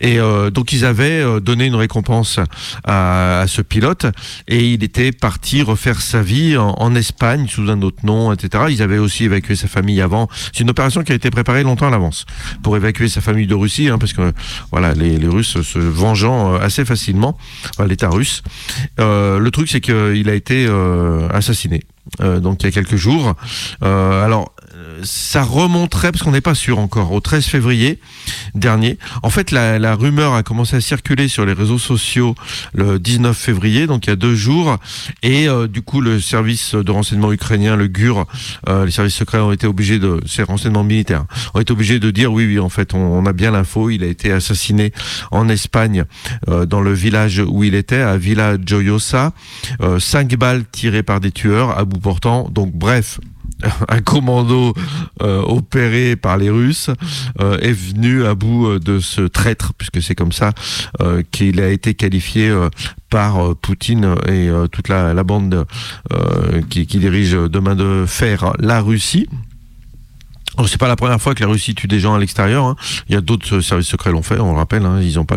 et donc ils avaient donné une récompense à, à ce pilote et il était parti refaire sa vie en, en Espagne sous un autre nom, etc. Ils avaient aussi évacué sa famille avant. C'est une opération qui a été préparée longtemps à l'avance pour évacuer sa famille de Russie, hein, parce que voilà, les, les Russes se vengeant euh, assez facilement, l'État russe. Euh, le truc, c'est qu'il a été euh, assassiné. euh, donc il y a quelques jours. Euh, alors ça remonterait, parce qu'on n'est pas sûr encore, au 13 février dernier. En fait, la, rumeur a commencé à circuler sur les réseaux sociaux le 19 février, donc il y a deux jours, et euh, du coup le service de renseignement ukrainien, le GUR, euh, les services secrets ont été obligés de, ces renseignements militaires, ont été obligés de dire oui, oui, en fait, on, a bien l'info, il a été assassiné en Espagne, euh, dans le village où il était, à Villa Joyosa, euh, cinq balles tirées par des tueurs à bout portant, donc bref, un commando euh, opéré par les Russes euh, est venu à bout de ce traître, puisque c'est comme ça euh, qu'il a été qualifié euh, par euh, Poutine et euh, toute la, bande euh, qui, dirige de main de fer la Russie. Oh, C'est pas la première fois que la Russie tue des gens à l'extérieur. hein. Il y a d'autres euh, services secrets l'ont fait, on le rappelle. hein, ils n'ont pas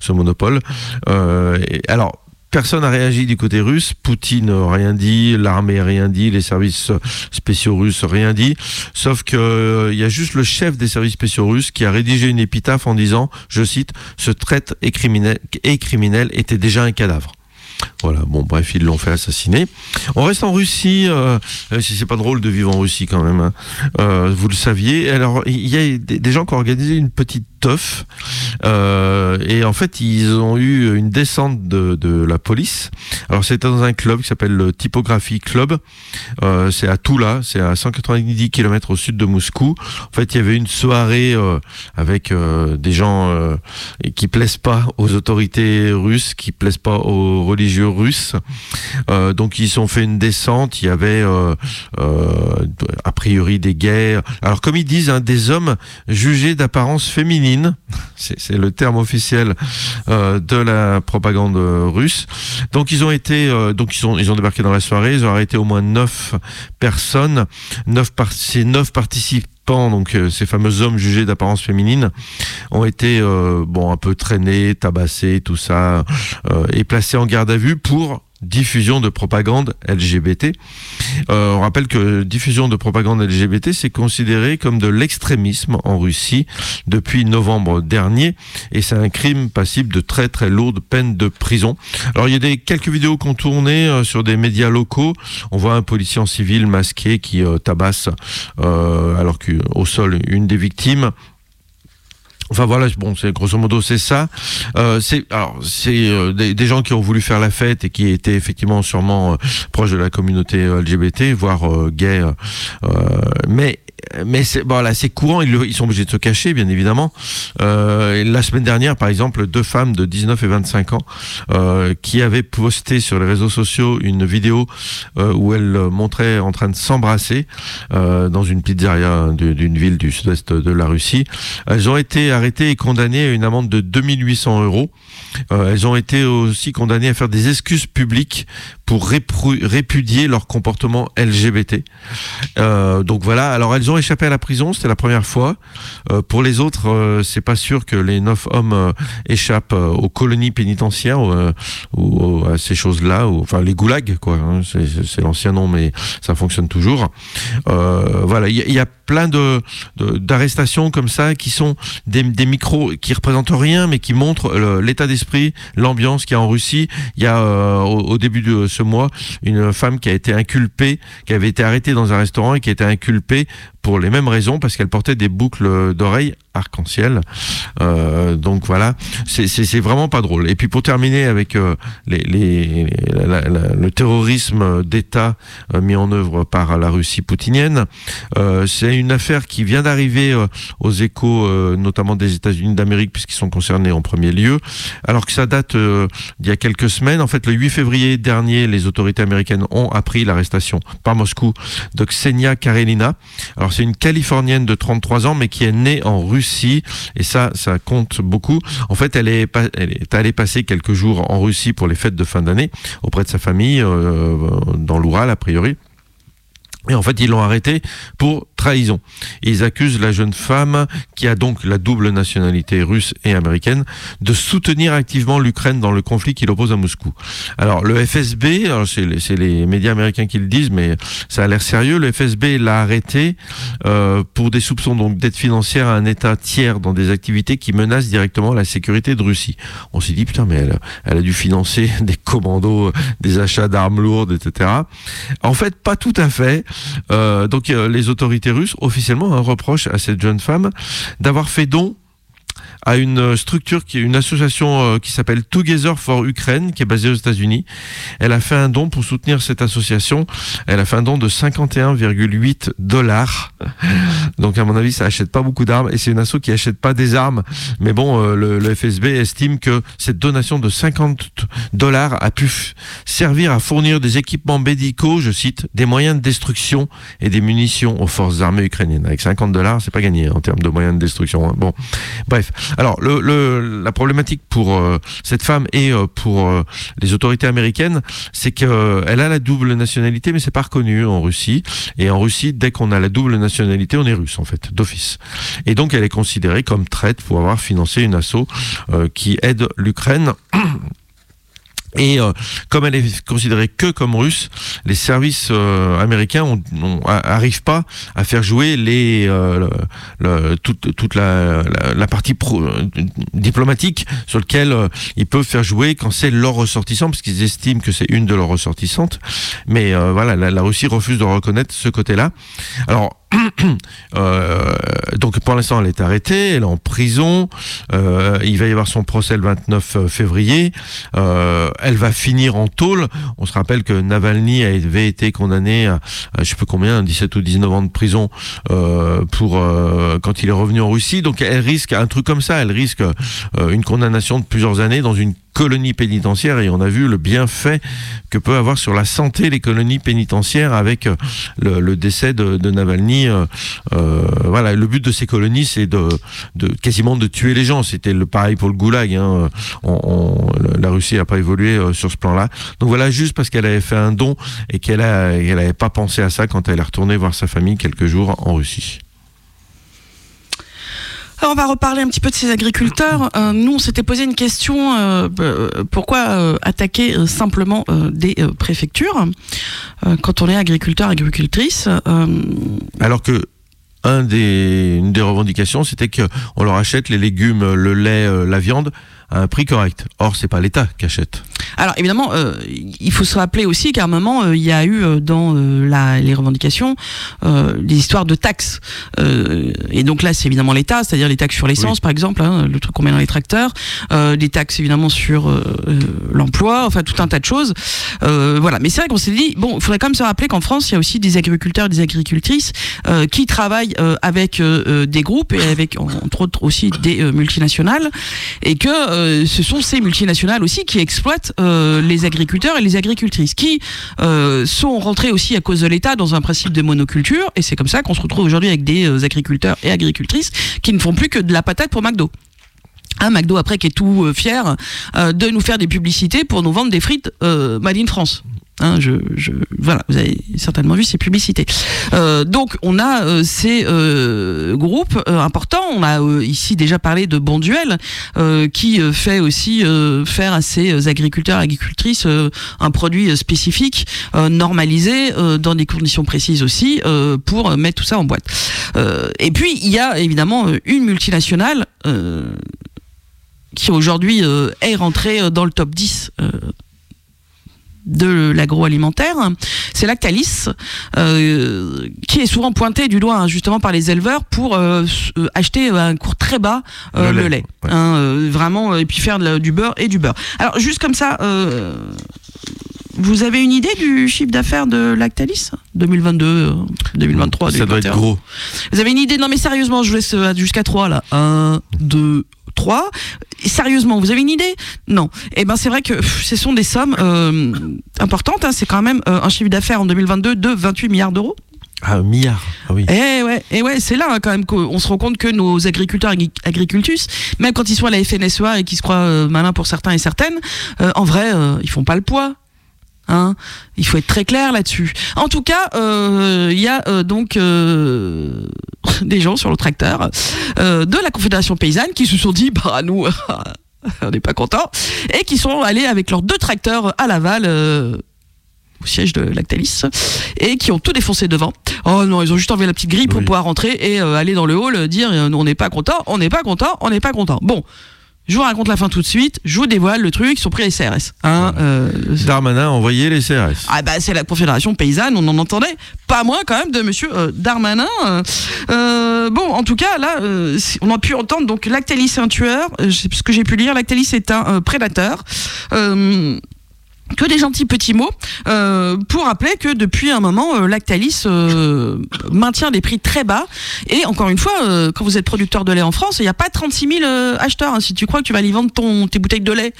ce monopole. Euh, alors. Personne n'a réagi du côté russe. Poutine euh, rien dit, l'armée rien dit, les services euh, spéciaux russes rien dit. Sauf que euh, il y a juste le chef des services spéciaux russes qui a rédigé une épitaphe en disant, je cite, ce traite et criminel, était déjà un cadavre. Voilà, bon, bref, ils l'ont fait assassiner. On reste en Russie, euh, si c'est pas drôle de vivre en Russie quand même, hein. Vous le saviez. Alors, il y a des gens qui ont organisé une petite teuf, et en fait, ils ont eu une descente de, la police. Alors, c'était dans un club qui s'appelle le Typography Club. Euh, c'est à Toula, c'est à 190 km au sud de Moscou. En fait, il y avait une soirée euh, avec euh, des gens qui plaisent pas aux autorités russes, qui plaisent pas aux religieux russes. Donc ils ont fait une descente. Il y avait a priori des guerres. Alors comme ils disent, hein, des hommes jugés d'apparence féminine. C'est le terme officiel euh, de la propagande russe. Donc ils ont été, euh, donc ils ont ils ont débarqué dans la soirée. Ils ont arrêté au moins neuf personnes. Neuf par ces neuf participants donc euh, ces fameux hommes jugés d'apparence féminine ont été bon un peu traînés, tabassés, tout ça, et placés en garde à vue pour diffusion de propagande LGBT. Euh, on rappelle que diffusion de propagande LGBT, c'est considéré comme de l'extrémisme en Russie depuis novembre dernier, et c'est un crime passible de très très lourde peine de prison. Alors il y a des quelques vidéos qui ont tourné euh, sur des médias locaux. On voit un policier en civil masqué qui euh, tabasse alors qu'au sol une des victimes. Enfin voilà, bon, c'est grosso modo c'est ça. Euh, c'est alors c'est euh, des, gens qui ont voulu faire la fête et qui étaient effectivement sûrement euh, proches de la communauté LGBT, voire gays, mais mais c'est voilà, c'est courant. Ils, sont obligés de se cacher, bien évidemment. Euh, la semaine dernière, par exemple, deux femmes de 19 et 25 ans euh, qui avaient posté sur les réseaux sociaux une vidéo euh, où elles montraient en train de s'embrasser dans une pizzeria d'une ville du sud-est de la Russie. Elles ont été arrêtées et condamnées à une amende de 2800 euros. Euh, elles ont été aussi condamnées à faire des excuses publiques pour répudier leur comportement LGBT. Euh, donc voilà. Alors elles ont échappé à la prison, c'était la première fois. Euh, pour les autres, c'est pas sûr que les neuf hommes échappent aux colonies pénitentiaires ou, à ces choses-là, enfin les goulags quoi. hein, c'est- l'ancien nom, mais ça fonctionne toujours. Voilà, il y a plein d'arrestations comme ça qui sont des, micros qui représentent rien, mais qui montrent l'état d'esprit, l'ambiance qu'il y a en Russie. Il y a euh, au début de ce mois une femme qui a été inculpée, qui avait été arrêtée dans un restaurant et qui a été inculpée pour les mêmes raisons parce qu'elle portait des boucles d'oreilles arc-en-ciel. Euh, donc voilà, c'est- vraiment pas drôle. Et puis pour terminer avec euh, les, le terrorisme d'État euh, mis en œuvre par la Russie poutinienne, c'est une affaire qui vient d'arriver aux échos, notamment des États-Unis d'Amérique, puisqu'ils sont concernés en premier lieu, alors que ça date d'il y a quelques semaines. En fait, le 8 février dernier, les autorités américaines ont appris l'arrestation par Moscou de Ksenia Karelina. C'est une Californienne de 33 ans, mais qui est née en Russie, et ça, ça compte beaucoup. En fait, elle est, allée passer quelques jours en Russie pour les fêtes de fin d'année auprès de sa famille euh, dans l'Oural a priori. Et en fait, ils l'ont arrêté pour trahison. Ils accusent la jeune femme, qui a donc la double nationalité russe et américaine, de soutenir activement l'Ukraine dans le conflit qui l'oppose à Moscou. Alors, le FSB, c'est les, médias américains qui le disent, mais ça a l'air sérieux, le FSB l'a arrêté euh, pour des soupçons donc d'aide financière à un État tiers dans des activités qui menacent directement la sécurité de Russie. On s'est dit, putain, mais elle, elle a dû financer des commandos, des achats d'armes lourdes, etc. En fait, pas tout à fait. Euh, donc euh, les autorités officiellement un reproche à cette jeune femme d'avoir fait don à une structure qui est une association euh, qui s'appelle Together for Ukraine, qui est basée aux États-Unis. Elle a fait un don pour soutenir cette association. Elle a fait un don de 51,8 dollars. Donc à mon avis, ça achète pas beaucoup d'armes et c'est une asso qui achète pas des armes. Mais bon, euh, le, le FSB estime que cette donation de 50 dollars a pu servir à fournir des équipements médicaux, je cite, des moyens de destruction et des munitions aux forces armées ukrainiennes. Avec 50 dollars, c'est pas gagné en termes de moyens de destruction. hein. Bon, bref. Alors, le, le- la problématique pour euh, cette femme et euh, pour euh, les autorités américaines, c'est qu'elle a la double nationalité, mais c'est pas reconnu en Russie. Et en Russie, dès qu'on a la double nationalité, on est russe en fait, d'office. Et donc, elle est considérée comme traite pour avoir financé une asso qui aide l'Ukraine. Et euh, comme elle est considérée que comme russe, les services euh, américains ont- ont- a- arrivent pas à faire jouer les euh, le- le- toute, toute la, la, la partie pro- euh, diplomatique sur lequel euh, ils peuvent faire jouer quand c'est leur ressortissant, parce qu'ils estiment que c'est une de leurs ressortissantes. Mais euh, voilà, la, la Russie refuse de reconnaître ce côté-là. Alors euh, donc pour l'instant, elle est arrêtée, elle est en prison. Euh, il va y avoir son procès le 29 février. Euh, elle va finir en tôle. On se rappelle que Navalny avait été condamné à, à je sais plus combien, 17 ou 19 ans de prison pour quand il est revenu en Russie. Donc elle risque un truc comme ça. Elle risque une condamnation de plusieurs années dans une colonie pénitentiaire et on a vu le bienfait que peut avoir sur la santé les colonies pénitentiaires avec euh, le, décès de, Navalny. euh, euh, voilà, le but de ces colonies, c'est de, de quasiment de tuer les gens. C'était le pareil pour le goulag. Hein. La Russie n'a pas évolué euh, sur ce plan-là. Donc voilà, juste parce qu'elle avait fait un don et qu'elle n'avait pas pensé à ça quand elle est retournée voir sa famille quelques jours en Russie. On va reparler un petit peu de ces agriculteurs. Euh, nous, on s'était posé une question euh, euh, pourquoi attaquer simplement des préfectures quand on est agriculteur, agricultrice Alors que une des revendications, c'était qu'on leur achète les légumes, le lait, la viande à un prix correct. Or, c'est pas l'État qui achète. Alors évidemment, euh, il faut se rappeler aussi qu'à un moment, euh, il y a eu euh, dans la, les revendications des histoires de taxes. Et donc là, c'est évidemment l'État, c'est-à-dire les taxes sur l'essence, Oui. par exemple, hein, le truc qu'on met dans les tracteurs, des taxes évidemment sur l'emploi, enfin tout un tas de choses. Voilà. Mais c'est vrai qu'on s'est dit, bon, il faudrait quand même se rappeler qu'en France, il y a aussi des agriculteurs et des agricultrices qui travaillent avec des groupes et avec, entre autres, aussi des multinationales, et que euh, ce sont ces multinationales aussi qui exploitent euh, les agriculteurs et les agricultrices, qui euh, sont rentrés aussi à cause de l'État dans un principe de monoculture, et c'est comme ça qu'on se retrouve aujourd'hui avec des agriculteurs et agricultrices qui ne font plus que de la patate pour McDo. Un McDo après qui est tout fier de nous faire des publicités pour nous vendre des frites made in France. Hein, je, je, voilà, vous avez certainement vu ces publicités. Euh, donc, on a euh, ces euh, groupes euh, importants. On a euh, ici déjà parlé de Bonduel, euh, qui fait aussi faire à ses agriculteurs, agricultrices un produit spécifique, normalisé dans des conditions précises aussi, pour mettre tout ça en boîte. Et puis, il y a évidemment une multinationale qui aujourd'hui est rentrée dans le top 10 euh, de l'agroalimentaire, c'est Lactalis, euh, qui est souvent pointé du doigt hein, justement par les éleveurs pour euh, euh, acheter à un cours très bas euh, Le le, lait, lait, ouais. hein, euh, vraiment, euh, et puis faire de du beurre et du beurre. Alors juste comme ça, euh, vous avez une idée du chiffre d'affaires de Lactalis 2022, euh, 2023, Ça doit être 2021? gros. Vous avez une idée? Non mais sérieusement, je vous laisse jusqu'à 3 là. 1, 2, 3. Et Sérieusement, vous avez une idée? Non. Eh ben c'est vrai que pff, ce sont des sommes euh, importantes. hein. C'est quand même euh, un chiffre d'affaires en 2022 de 28 milliards d'euros. Ah, un milliard. Ah oui. Eh ouais, et ouais, c'est là hein, quand même qu'on se rend compte que nos agriculteurs agri- agricultus, même quand ils sont à la FNSEA et qui se croient euh, malins pour certains et certaines, euh, en vrai, euh, ils font pas le poids. Hein il faut être très clair là-dessus. En tout cas, euh, il y a euh, donc euh, des gens sur le tracteur euh, de la Confédération paysanne qui se sont dit, bah nous, on n'est pas contents, et qui sont allés avec leurs deux tracteurs à Laval. euh, au siège de Lactalis et qui ont tout défoncé devant. Oh non, ils ont juste enlevé la petite grille pour Oui. pouvoir rentrer et aller dans le hall dire on n'est pas content, on n'est pas content, on n'est pas content. Bon, je vous raconte la fin tout de suite. Je vous dévoile le truc. Ils sont pris les CRS. Hein, euh, Darmanin a envoyé les CRS. ah bah c'est la Confédération paysanne, on en entendait pas moins quand même de Monsieur euh, Darmanin. euh, bon, en tout cas, là, on a pu entendre donc Lactalis est un tueur. C'est ce que j'ai pu lire. Lactalis est un prédateur. Que des gentils petits mots euh, pour rappeler que depuis un moment euh, Lactalis euh, maintient des prix très bas et encore une fois quand vous êtes producteur de lait en France il n'y a pas 36 000 euh, acheteurs hein. si tu crois que tu vas aller vendre ton, tes bouteilles de lait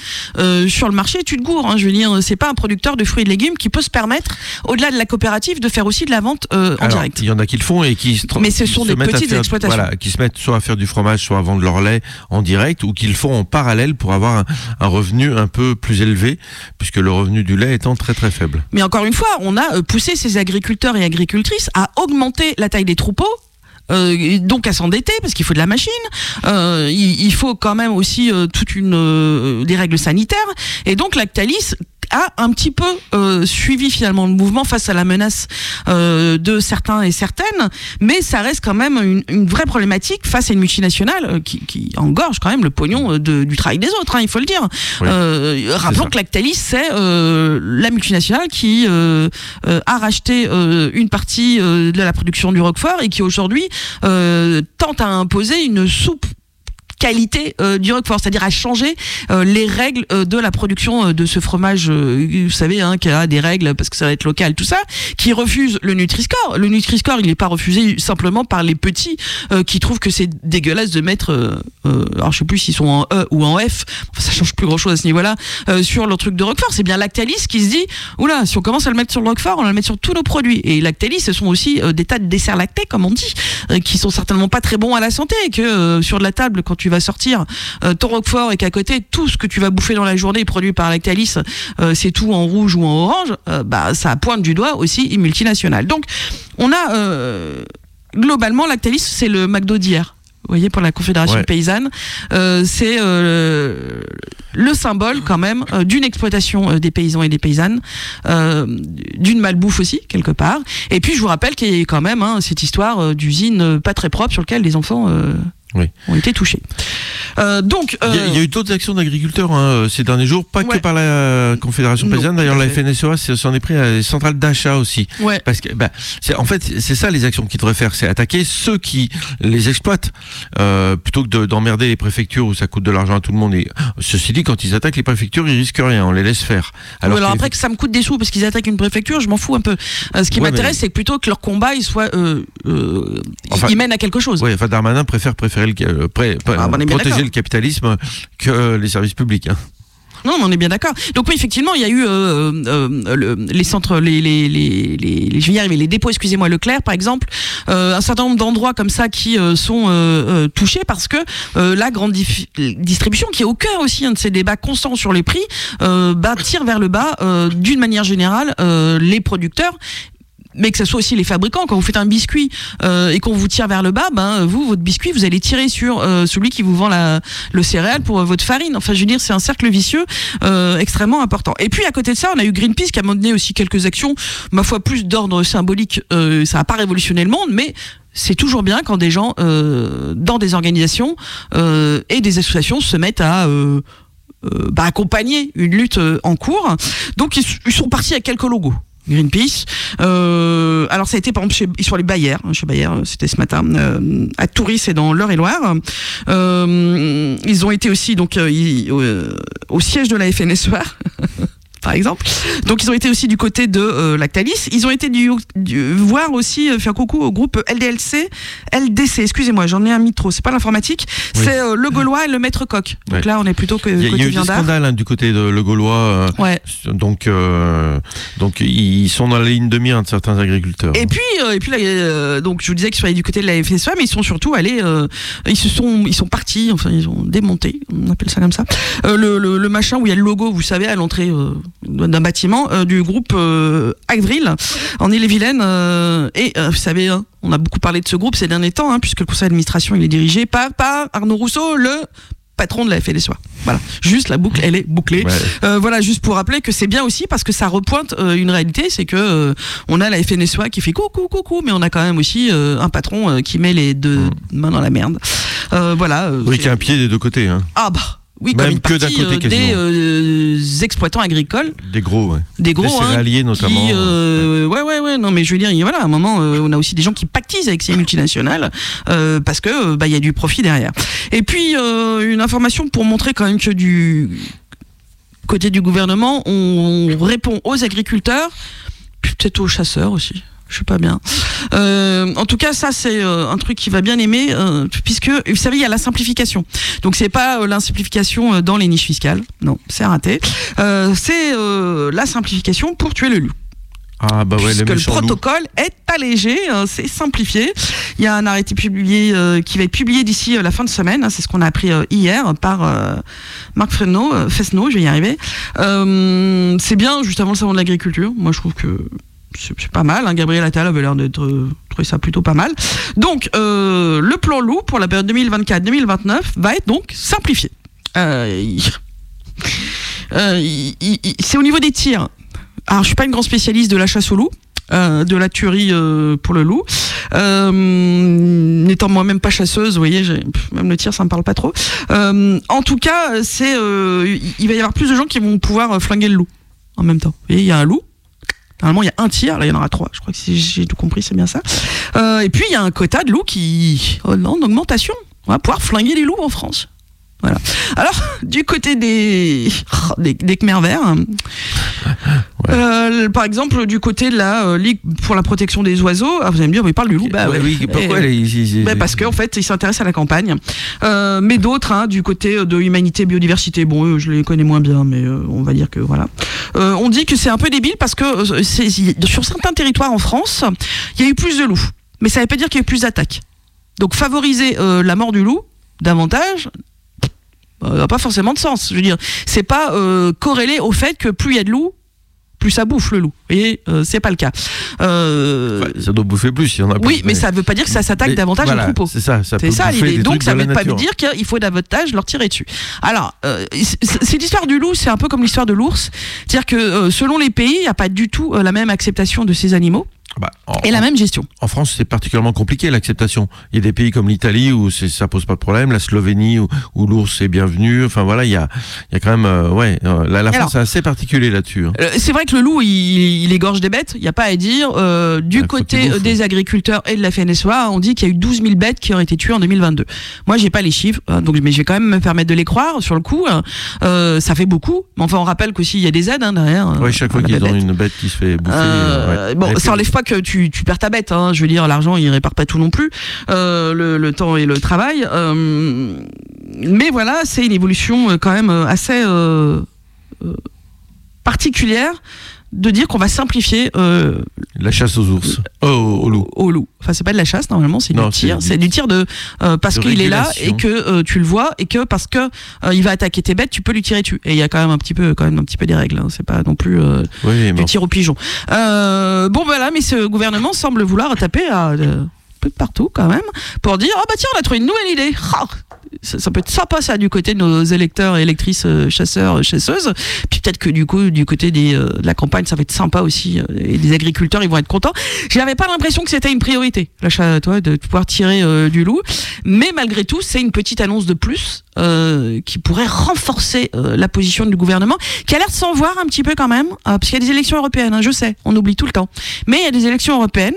sur le marché tu te gourres hein. je veux dire c'est pas un producteur de fruits et de légumes qui peut se permettre au-delà de la coopérative de faire aussi de la vente en Alors, direct Il y en a qui le font et qui se Mais ce sont des petites faire- exploitations. Voilà, qui se mettent soit à faire du fromage, soit à vendre leur lait en direct, ou qui le font en parallèle pour avoir un, un revenu un peu plus élevé, puisque le revenu du lait étant très très faible. Mais encore une fois, on a euh, poussé ces agriculteurs et agricultrices à augmenter la taille des troupeaux. Euh, donc à s'endetter parce qu'il faut de la machine, Euh, il, il faut quand même aussi euh, toute une euh, des règles sanitaires et donc Lactalis a un petit peu euh, suivi finalement le mouvement face à la menace euh, de certains et certaines, mais ça reste quand même une, une vraie problématique face à une multinationale euh, qui, qui engorge quand même le pognon euh, de- du travail des autres, hein, il faut le dire. Oui. Euh, rappelons que Lactalis, c'est euh, la multinationale qui euh, euh, a racheté euh, une partie euh, de la production du Roquefort et qui aujourd'hui tente à imposer une soupe qualité euh, du Roquefort, c'est-à-dire à changer euh, les règles euh, de la production de ce fromage, vous savez, hein, qui a des règles parce que ça va être local, tout ça, qui refuse le Nutri-Score. Le Nutri-Score, il n'est pas refusé simplement par les petits qui trouvent que c'est dégueulasse de mettre, alors je sais plus s'ils sont en E ou en F, enfin, ça change plus grand-chose à ce niveau-là, sur le truc de Roquefort. C'est bien Lactalis qui se dit, oula, si on commence à le mettre sur le Roquefort, on va le mettre sur tous nos produits. Et Lactalis, ce sont aussi des tas de desserts lactés, comme on dit, qui sont certainement pas très bons à la santé, et que sur de la table, quand tu vas sortir euh, ton Roquefort et qu'à côté, tout ce que tu vas bouffer dans la journée produit par Lactalis, euh, c'est tout en rouge ou en orange, euh, bah, ça pointe du doigt aussi une multinationale. Donc, on a globalement Lactalis, c'est le McDo d'hier. Vous voyez, pour la Confédération Ouais. paysanne, c'est le symbole quand même euh, d'une exploitation euh, des paysans et des paysannes, euh, d'une malbouffe aussi quelque part. Et puis je vous rappelle qu'il y a quand même hein, cette histoire d'usine pas très propre sur laquelle les enfants Oui. ont été touchés. Euh, donc, Il y, a, il y a eu d'autres actions d'agriculteurs hein, ces derniers jours, pas Ouais. que par la Confédération paysanne. D'ailleurs, la. FNSEA s'en est pris à des centrales d'achat aussi. ouais. Parce que, bah, c'est, en fait, c'est ça les actions qu'ils devraient faire, c'est attaquer ceux qui les exploitent, euh, plutôt que de- d'emmerder les préfectures où ça coûte de l'argent à tout le monde. Et ceci dit, quand ils attaquent les préfectures, ils risquent rien, on les laisse faire. Alors, après que ça me coûte des sous parce qu'ils attaquent une préfecture, je m'en fous un peu. Euh, ce qui m'intéresse, mais- c'est plutôt que leur combat, il soit, euh, euh, Enfin- il mène à quelque chose. Ouais, enfin, Darmanin préfère préférer le, euh, pré- pré- Ah, bah, protéger le capitalisme que les services publics. hein. Non, mais on est bien d'accord. Donc oui, effectivement, il y a eu euh, euh, le- les centres, les, les, les, je vais y arriver, les dépôts, excusez-moi, Leclerc, par exemple, euh, un certain nombre d'endroits comme ça qui sont touchés parce que la grande distribution, qui est au cœur aussi hein, de ces débats constants sur les prix, bah, tire vers le bas, d'une manière générale, les producteurs mais que ce soit aussi les fabricants. Quand vous faites un biscuit euh, et qu'on vous tire vers le bas, ben vous, votre biscuit, vous allez tirer sur euh, celui qui vous vend la, le céréal pour euh, votre farine. Enfin, je veux dire, c'est un cercle vicieux euh, extrêmement important. Et puis à côté de ça, on a eu Greenpeace qui a mené aussi quelques actions, ma foi, plus d'ordre symbolique. Euh, ça n'a pas révolutionné le monde, mais c'est toujours bien quand des gens dans des organisations et des associations se mettent à bah, accompagner une lutte en cours. Donc ils, ils sont partis avec quelques logos. Greenpeace. Euh, alors ça a été par exemple chez, sur les Bayer, hein, chez Bayer, euh, c'était ce matin, euh, à Touris et dans l'Eure-et-Loire. Ils ont été aussi donc au siège de la FNSEA. Par exemple. Donc ils ont été aussi du côté de euh, Lactalis. Ils ont été du, du- voir aussi euh, faire coucou au groupe LDLC, LDC. Excusez-moi, j'en ai un mis trop. C'est pas l'informatique. Oui. C'est euh, le Gaulois et le Maître Coq. Donc Ouais. là, on est plutôt que Il y a, il y côté a eu viandard. scandales hein, du côté de Le Gaulois. euh, Ouais. donc, donc, ils sont dans la ligne de mire de certains agriculteurs. Et puis, et puis là, donc je vous disais qu'ils sont allés du côté de la FSA, mais ils sont surtout allés, ils se sont, ils sont partis, enfin ils ont démonté, on appelle ça comme ça, le, le, le machin où il y a le logo, vous savez, à l'entrée d'un bâtiment euh, du groupe euh, en Ille-et-Vilaine. euh, et euh, vous savez, hein, on a beaucoup parlé de ce groupe ces derniers temps, hein, puisque le conseil d'administration il est dirigé par, par Arnaud Rousseau, le patron de la FLSOA. Voilà, juste la boucle, elle est bouclée. Ouais. Euh, voilà, juste pour rappeler que c'est bien aussi parce que ça repointe euh, une réalité, c'est que euh, on a la FNSOA qui fait coucou coucou, mais on a quand même aussi un patron qui met les deux mains dans la merde. Voilà. Oui, qui a un pied des deux côtés. Hein. ah bah oui, comme Même une que d'un partie côté, euh, des euh, exploitants agricoles, Des gros, ouais. des gros, Des hein, notamment. Qui, euh, ouais, ouais, ouais. Non, mais je veux dire, il y a- voilà, à un moment, euh, on a aussi des gens qui pactisent avec ces multinationales euh, parce que euh, bah il y a du profit derrière. Et puis euh, une information pour montrer quand même que du côté du gouvernement, on répond aux agriculteurs, puis peut-être aux chasseurs aussi. Je sais pas bien. Euh, en tout cas, ça c'est euh, un truc qui va bien aimer, euh, puisque vous savez, il y a la simplification. Donc c'est pas la simplification dans les niches fiscales, non, c'est raté. C'est la simplification pour tuer le loup. Ah, bah ouais, Puisque le protocole est allégé, euh, c'est simplifié. Il y a un arrêté publié euh, qui va être publié d'ici euh, la fin de semaine. hein, c'est ce qu'on a appris hier par Marc euh, Fesneau, je vais y arriver. C'est bien juste avant le salon de l'agriculture. Moi, je trouve que c'est pas mal. Hein. Gabriel Attal avait l'air d'être euh, trouvé ça plutôt pas mal. Donc, euh, le plan loup pour la période 2024-2029 va être donc simplifié. Euh, c'est au niveau des tirs. Alors, je suis pas une grande spécialiste de la chasse au loup. euh, de la tuerie pour le loup. N'étant moi-même pas chasseuse, vous voyez, même le tir, ça me parle pas trop. En tout cas, c'est, il- va y avoir plus de gens qui vont pouvoir flinguer le loup en même temps. Vous voyez, il y a un loup. Normalement, il y a un tir, là, il y en aura trois. Je crois que si j'ai tout compris, c'est bien ça. Euh, et puis, il y a un quota de loups qui, en en augmentation. On va pouvoir flinguer les loups en France. Voilà. Alors, du côté des, des, Khmers verts, euh, par exemple, du côté de la euh, Ligue pour la protection des oiseaux, ah, vous allez me dire, mais il parle du loup. Bah, Ouais, oui, pourquoi Et- les- bah, parce qu'en fait, ils s'intéressent à la campagne. Euh, mais d'autres, hein, du côté de humanité, biodiversité, bon, eux, je les connais moins bien, mais on va dire que voilà. On dit que c'est un peu débile parce que sur certains territoires en France, il y a eu plus de loups. Mais ça ne veut pas dire qu'il y a eu plus d'attaques. Donc favoriser la mort du loup davantage, euh, n'a pas forcément de sens. Je veux dire, c'est pas euh, corrélé au fait que plus il y a de loups, plus ça bouffe le loup. Et euh, c'est pas le cas. Euh, ça doit bouffer plus, il y en a plus. oui, mais ça veut pas dire que ça s'attaque Mais davantage voilà, au troupeau. C'est ça, ça peut C'est ça l'idée. Donc ça de veut pas dire qu'il faut davantage leur tirer dessus. Alors, euh, c'est- l'histoire du loup, c'est un peu comme l'histoire de l'ours. C'est-à-dire que selon les pays, il n'y a pas du tout la même acceptation de ces animaux Bah, en, et la même gestion. en France, c'est particulièrement compliqué l'acceptation. Il y a des pays comme l'Italie où ça pose pas de problème, la Slovénie où, où l'ours est bienvenu. Enfin voilà, il y a, il y a quand même, euh, ouais, euh, la, France est assez particulier là-dessus. hein. Euh, C'est vrai que le loup, il, il égorge des bêtes, il n'y a pas à dire. Euh, du Ah, côté bouffe. des agriculteurs et de la FNSEA, on dit qu'il y a eu 12 000 bêtes qui auraient été tuées en 2022. Moi, j'ai pas les chiffres, hein, donc, mais je vais quand même me permettre de les croire sur le coup. hein. Euh, ça fait beaucoup, mais enfin, on rappelle qu'aussi il y a des aides hein, derrière. Euh, chaque fois qu'ils ont une bête qui se fait bouffer. Ouais. bon, ça enlève pas que tu, perds ta bête. Hein. Je veux dire, l'argent, il répare pas tout non plus. Euh, le, temps et le travail. Euh, mais voilà, c'est une évolution euh, quand même assez particulière de dire qu'on va simplifier euh, La chasse aux ours. Oh, au loup. au loup. Enfin, c'est pas de la chasse normalement, c'est du tir. C'est du tir de euh, parce qu'il est là et que euh, tu le vois et que parce que euh, il va attaquer tes bêtes, tu peux lui tirer dessus. Et il y a quand même un petit peu, quand même un petit peu des règles. hein. C'est pas non plus. euh, Oui, mais du tir au pigeon. Euh, bon voilà, mais ce gouvernement semble vouloir taper à euh, partout quand même pour dire ah bah tiens on a trouvé une nouvelle idée. Ça, ça peut être sympa ça du côté de nos électeurs et électrices euh, chasseurs chasseuses. Puis peut-être que du coup du côté des, euh, de la campagne ça va être sympa aussi euh, et des agriculteurs ils vont être contents. J'avais pas l'impression que c'était une priorité l'achat toi de pouvoir tirer euh, du loup, mais malgré tout c'est une petite annonce de plus euh, qui pourrait renforcer euh, la position du gouvernement qui a l'air de s'en voir un petit peu quand même, euh, parce qu'il y a des élections européennes, hein, je sais, on oublie tout le temps. Mais il y a des élections européennes,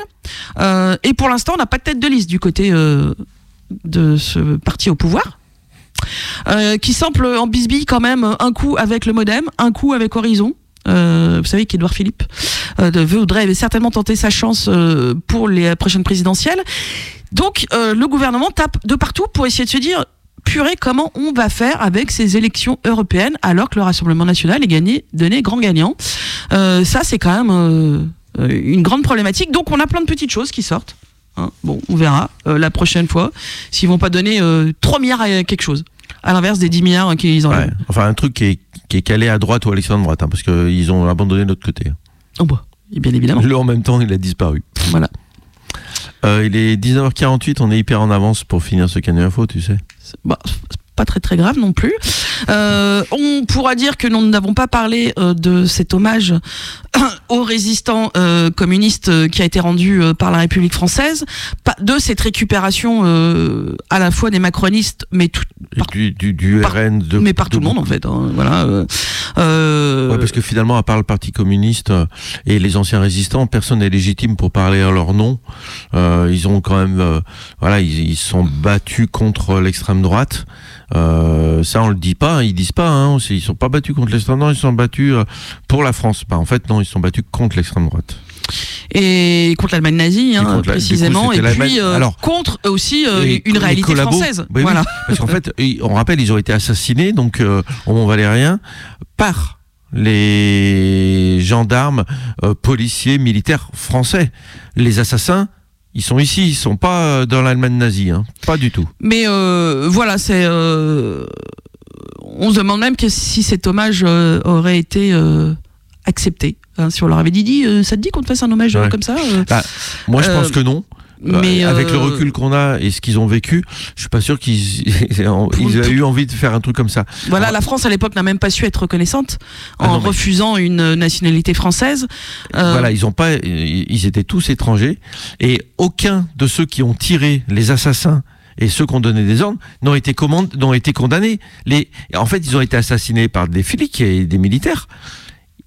et pour l'instant, on n'a pas de tête de liste du côté de ce parti au pouvoir. Qui semble en bisbille quand même un coup avec le modem, un coup avec Horizon. Vous savez qu'Edouard Philippe voudrait certainement tenter sa chance pour les prochaines présidentielles. Donc le gouvernement tape de partout pour essayer de se dire purée comment on va faire avec ces élections européennes alors que le Rassemblement national est gagné, donné grand gagnant. Euh, ça c'est quand même euh, une grande problématique. Donc on a plein de petites choses qui sortent. Hein. Bon, on verra euh, la prochaine fois s'ils vont pas donner euh, 3 milliards à quelque chose. À l'inverse des 10 milliards qu'ils ont. Ouais. Enfin, un truc qui est, qui est calé à droite ou à l'extrême droite, hein, parce qu'ils ont abandonné de l'autre côté. Oh bah, et bien évidemment. Le en même temps, il a disparu. Voilà. Euh, il est 19h48, on est hyper en avance pour finir ce canet info, tu sais. Bah, pas très très grave non plus. Euh, on pourra dire que nous n'avons pas parlé euh, de cet hommage aux résistants euh, communistes qui a été rendu par la République française, de cette récupération à la fois des macronistes, mais tout, Et du, du, du par- RN de mais par tout le monde en fait. hein, voilà. Ouais, parce que finalement, à part le Parti communiste et les anciens résistants, personne n'est légitime pour parler à leur nom. Ils ont quand même, voilà, ils, ils se sont battus contre l'extrême droite. Euh, ça, on le dit pas, ils disent pas. Hein, ils sont pas battus contre l'extrême droite, ils sont battus euh, pour la France. Bah, en fait, non, ils sont battus contre l'extrême droite. et contre l'Allemagne nazie, hein, contre la- du coup, précisément, et puis euh, alors- contre aussi euh, Et une réalité collabos- française. Bah oui, voilà. parce qu'en fait, on rappelle, ils ont été assassinés donc euh, au Mont-Valérien par les gendarmes, euh, policiers, militaires français. Les assassins, ils sont ici, ils sont pas euh, dans l'Allemagne nazie, hein. pas du tout. Mais euh, voilà, c'est. euh, on se demande même que si cet hommage euh, aurait été accepté. hein, si on leur avait dit, dit ça te dit qu'on te fasse un hommage Ouais. comme ça Bah, moi, je pense que non. Mais Euh, avec le euh, recul qu'on a et ce qu'ils ont vécu, je suis pas sûr qu'ils ils aient eu envie de faire un truc comme ça. Voilà, la France à l'époque n'a même pas su être reconnaissante Ah en non, mais- refusant une nationalité française. Euh, Voilà, ils ont pas, ils étaient tous étrangers et aucun de ceux qui ont tiré les assassins et ceux qui ont donné des ordres n'ont été n'ont été condamnés. Les, en fait, ils ont été assassinés par des flics et des militaires.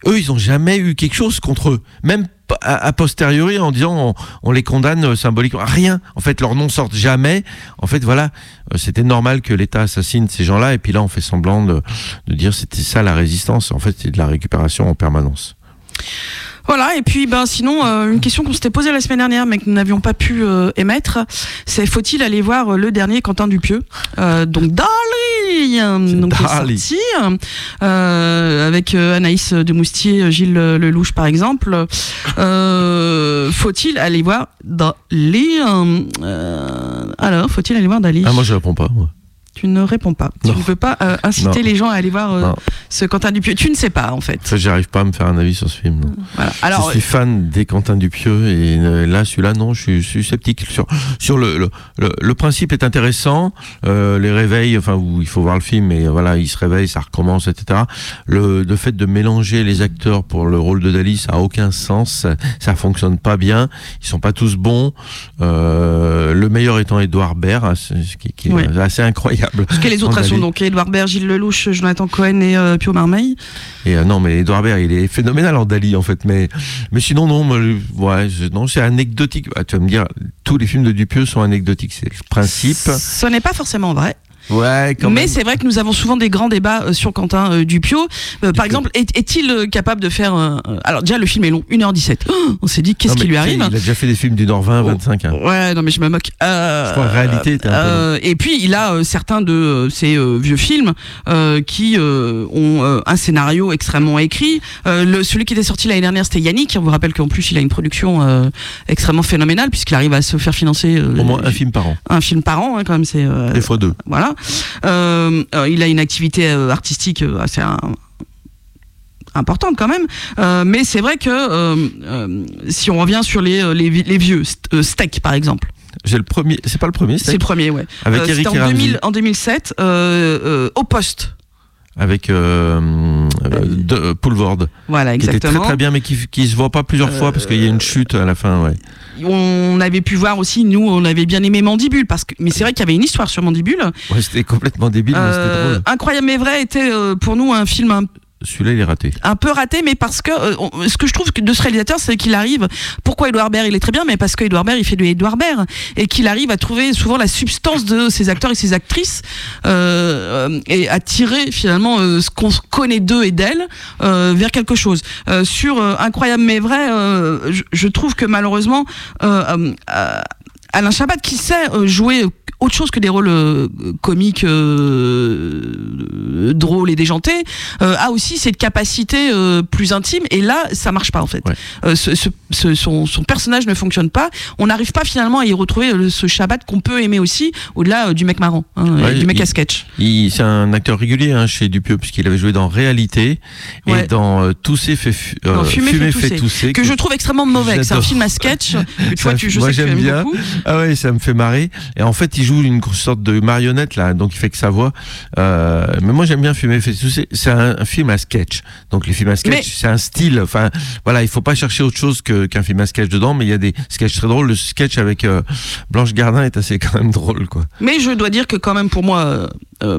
Eux, ils ont jamais eu quelque chose contre eux, même a, posteriori en disant on, on les condamne euh, symboliquement. Rien. En fait, leurs noms sortent jamais. En fait, voilà, euh, c'était normal que l'État assassine ces gens-là et puis là, on fait semblant de, de dire c'était ça la résistance. En fait, c'est de la récupération en permanence. Voilà, et puis ben sinon, euh, une question qu'on s'était posée la semaine dernière, mais que nous n'avions pas pu euh, émettre, c'est faut-il aller voir euh, le dernier Quentin Dupieux euh, Donc Dali, euh, donc est Dali. sorti, euh, avec euh, Anaïs de Moustier, Gilles Lelouch par exemple. Euh, faut-il aller voir Dali euh, Alors, faut-il aller voir Dali? Ah, moi, je réponds pas. moi. Tu ne réponds pas. Non. Tu ne veux pas euh, inciter Non. les gens à aller voir euh, ce Quentin Dupieux. Tu ne sais pas en fait. J'arrive pas à me faire un avis sur ce film. non. Voilà. Alors, je suis fan des Quentin Dupieux et euh, là, celui-là, non, je suis, je suis sceptique sur sur le le, le, le principe est intéressant. Les réveils, enfin, où il faut voir le film, mais euh, voilà, il se réveille, ça recommence, etc. Le, le fait de mélanger les acteurs pour le rôle de Dali, ça a aucun sens. Ça, ça fonctionne pas bien. Ils sont pas tous bons. Le meilleur étant Edouard Baird, hein, ce qui, qui est assez incroyable. Parce que les autres sont donc Edouard Baird, Gilles Lelouch, Jonathan Cohen et euh, Pio Marmeille. Et euh, non, mais Edouard Baird, il est phénoménal en Dali, en fait. Mais, mais sinon, non, moi, je- ouais, je- non, c'est anecdotique. Ah, tu vas me dire, tous les films de Dupieux sont anecdotiques, c'est le principe. Ce n'est pas forcément vrai. Ouais, quand mais c'est vrai que nous avons souvent des grands débats euh, sur Quentin euh, Dupieux. Par exemple, est- est-il euh, capable de faire... alors déjà, le film est long, 1h17. Oh, on s'est dit, qu'est-ce qui lui arrive Il a déjà fait des films d'une heure 20, Oh. 25. hein. Ouais, non mais je me moque. Je crois, en réalité, peu et puis il a certains de ces vieux films qui ont un scénario extrêmement écrit. Le, celui qui était sorti l'année dernière, c'était Yannick. On vous rappelle qu'en plus il a une production extrêmement phénoménale puisqu'il arrive à se faire financer Au moins un film par an. un film par an, hein, quand même. C'est Des fois deux. voilà. Euh, euh, il a une activité euh, artistique assez importante quand même. Euh, mais c'est vrai que euh, euh, si on revient sur les, les, vi- les vieux, St- Steak par exemple, J'ai le premier, c'est pas le premier, c'est le premier, ouais. Avec Eric en, Ramsey. 2000 en 2007, euh, euh, au poste. Avec euh, euh, de, euh, Poulvord. Voilà, Qui était très exactement. très bien, mais qui, qui se voit pas plusieurs fois parce qu'il y a une chute à la fin, ouais. On avait pu voir aussi, nous, on avait bien aimé Mandibule, parce que, mais c'est vrai qu'il y avait une histoire sur Mandibule. Ouais, c'était complètement débile, mais c'était Euh, drôle. Incroyable mais vrai était euh, pour nous un film un Celui-là, il est raté. un peu raté, mais parce que euh, ce que je trouve de ce réalisateur, c'est qu'il arrive. Pourquoi Edouard Baird il est très bien, mais parce que Edouard Baird il fait du Edouard Baird et qu'il arrive à trouver souvent la substance de ses acteurs et ses actrices euh, euh, et à tirer finalement euh, ce qu'on connaît d'eux et d'elles euh, vers quelque chose. Sur incroyable mais vrai, je, trouve que malheureusement Alain Chabat qui sait jouer autre chose que des rôles euh, comiques euh, drôles et déjantés euh, a aussi cette capacité plus intime. Et là ça marche pas en fait. Ce, ce- ce- son, son personnage ne fonctionne pas. On n'arrive pas finalement à y retrouver ce Shabbat qu'on peut aimer aussi au-delà du mec marrant hein, Ouais, du mec il- à sketch. c'est un acteur régulier hein, chez Dupieux, puisqu'il avait joué dans Réalité. Ouais. et dans Tousser fait, Non, Fumer Fumer fait fait tousser, que je trouve extrêmement mauvais c'est un film à sketch que tu Ça je moi j'aime bien. beaucoup. Ah ouais, ça me fait marrer. Et en fait, il joue une sorte de marionnette là, donc il fait que sa voix. Euh, mais moi j'aime bien filmer. C'est c'est un, un film à sketch. Donc les films à sketch, Mais- c'est un style. Enfin voilà, il faut pas chercher autre chose qu'un film à sketch dedans. Mais il y a des sketchs très drôles. Le sketch avec euh, Blanche Gardin est assez quand même drôle quoi. Mais je dois dire que quand même pour moi, euh,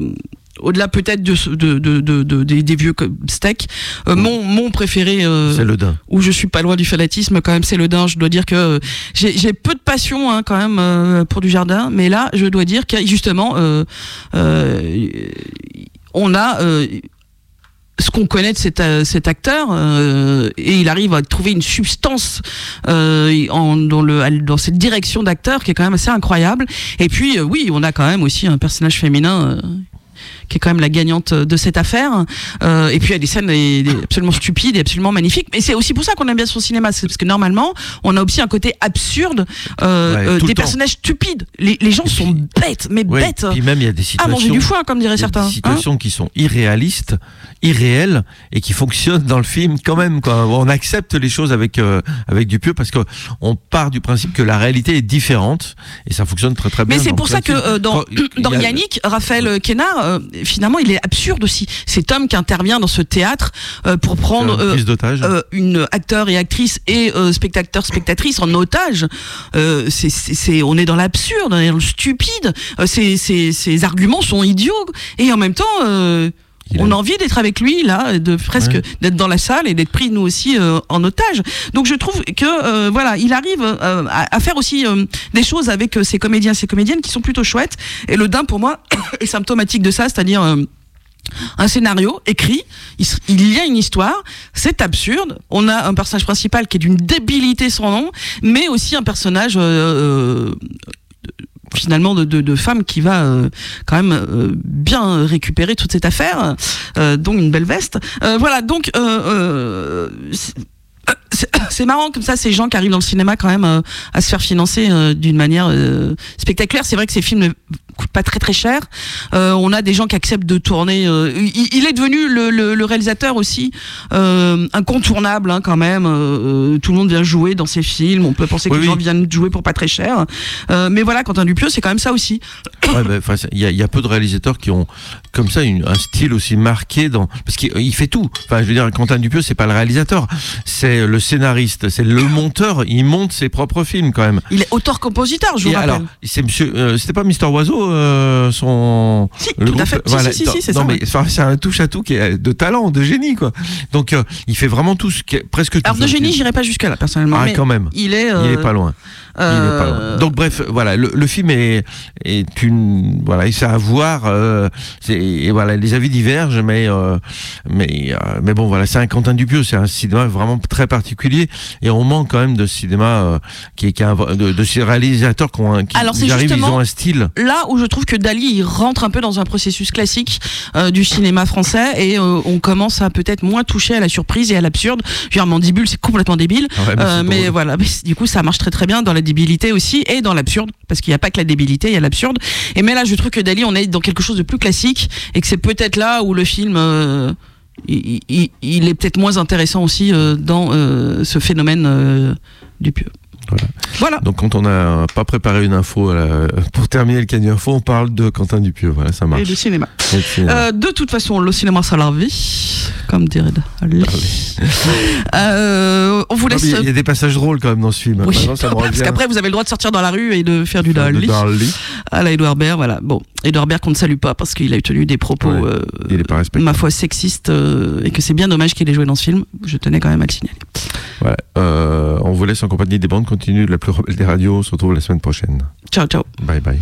au-delà peut-être de, ce- de, de, de, de- des, vieux steaks, euh, mon, mon préféré, euh, C'est le din. où je suis pas loin du fanatisme, quand même, c'est le dain. Je dois dire que euh, j'ai peu de passion hein, quand même euh, pour du jardin, mais là, je dois dire que justement, euh, euh, on a euh, ce qu'on connaît de cet, cet acteur euh, et il arrive à trouver une substance euh, en, dans, le, dans cette direction d'acteur qui est quand même assez incroyable. Et puis euh, oui, on a quand même aussi un personnage féminin. Qui est quand même la gagnante de cette affaire. Euh, et puis il y a des scènes des- des absolument stupides et absolument magnifiques. Mais c'est aussi pour ça qu'on aime bien son cinéma, c'est parce que normalement, on a aussi un côté absurde euh, Ouais, euh, des personnages stupides. Les, les gens sont bêtes, mais Oui, bêtes. Puis même il y a des Ah, situations. manger du foin, comme diraient il y a certains. Des hein. situations qui sont irréalistes, irréelles et qui fonctionnent dans le film quand même. Quoi. On accepte les choses avec euh, avec Dupieux parce que on part du principe que la réalité est différente et ça fonctionne très très bien. Mais c'est pour ça que dans, dans Yannick, Raphaël Kénard, euh, finalement, il est absurde aussi. Cet homme qui intervient dans ce théâtre euh, pour prendre euh, euh, une acteur et actrice et euh, spectateur spectatrice en otage. Euh, c'est, c'est, c'est- on est dans l'absurde, on est dans le stupide. Euh, ces, ces, ces arguments sont idiots et en même temps. On a- envie d'être avec lui là, de presque Ouais. d'être dans la salle et d'être pris nous aussi euh, en otage. Donc je trouve que euh, voilà, il arrive euh, à, à faire aussi euh, des choses avec ses comédiens, ses comédiennes qui sont plutôt chouettes. Et le Dain pour moi est symptomatique de ça, c'est-à-dire euh, un scénario écrit, il, y a une histoire, c'est absurde. On a un personnage principal qui est d'une débilité sans nom, mais aussi un personnage euh, euh, finalement de, de, de femme qui va euh, quand même euh, bien récupérer toute cette affaire, euh, dont une belle veste. Euh, voilà, donc euh, euh, c'est- marrant comme ça ces gens qui arrivent dans le cinéma quand même à se faire financer d'une manière spectaculaire. C'est vrai que ces films ne coûtent pas très très cher. Euh, on a des gens qui acceptent de tourner. euh, il, il est devenu le, le, le réalisateur aussi euh, incontournable hein, quand même. Tout le monde vient jouer dans ses films. On peut penser que Oui, les oui. gens viennent jouer pour pas très cher. Mais voilà, Quentin Dupieux, c'est quand même ça aussi. Ouais, bah, il y, a- il y a peu de réalisateurs qui ont comme ça une- un style aussi marqué dans parce qu'il il fait tout. Enfin, je veux dire, Quentin Dupieux, c'est pas le réalisateur, c'est le scénariste, c'est le monteur. Il monte ses propres films quand même. Il est auteur-compositeur, je vous Et rappelle. alors, c'est Monsieur, c'était pas Mister Oiseau, euh, son. Si, tout à fait. Si, si, si, si, c'est non, ça, mais ouais. c'est un touche à tout qui est de talent, de génie, quoi. Donc, euh, il fait vraiment tout ce qui est presque tout. Alors de génie, j'irai pas jusque là personnellement. Ah, mais quand même. Il est. Il euh, est pas loin. Il est pas loin. euh, Donc bref, voilà, le, le film est, est une, voilà, c'est à voir. Euh, c'est- et voilà, les avis divergent, mais euh, mais euh, mais bon, voilà, c'est un Quentin Dupieux, c'est un cinéma vraiment très particulier, et on manque quand même de cinéma euh, qui est qui a de, de ces réalisateurs qui ont un, qui Alors, arrivent, ils ont un style. là où je trouve que Dali il rentre un peu dans un processus classique euh, du cinéma français et euh, on commence à peut-être moins toucher à la surprise et à l'absurde. Je veux dire, Mandibule, c'est complètement débile. Ouais, mais Euh, voilà, mais du coup, ça marche très très bien dans la débilité aussi et dans l'absurde, parce qu'il n'y a pas que la débilité, il y a l'absurde. Et mais là, je trouve que Dali, on est dans quelque chose de plus classique et que c'est peut-être là où le film, euh, il, est peut-être moins intéressant aussi euh, dans euh, ce phénomène du pieux. Voilà. Voilà. Donc quand on n'a pas préparé une info la- pour terminer le cahier info, on parle de Quentin Dupieux. Voilà, ça marche. Et le cinéma. Et cinéma. Euh, de toute façon, le cinéma, c'est la vie, comme dirait. Euh, on vous laisse. Il y a- des passages drôles quand même dans ce film. Oui, ça parce qu'après vous avez le droit de sortir dans la rue et de faire du Dali. Dali. À la Edouard Baird, voilà. Bon, Edouard Baird qu'on ne salue pas parce qu'il a tenu des propos, Ouais, euh, il est pas ma foi, sexistes euh, et que c'est bien dommage qu'il ait joué dans ce film. Je tenais quand même à le signaler. Euh, on vous laisse en compagnie des bandes continues de la plus rebelle des radios. On se retrouve la semaine prochaine. Ciao, ciao. Bye bye.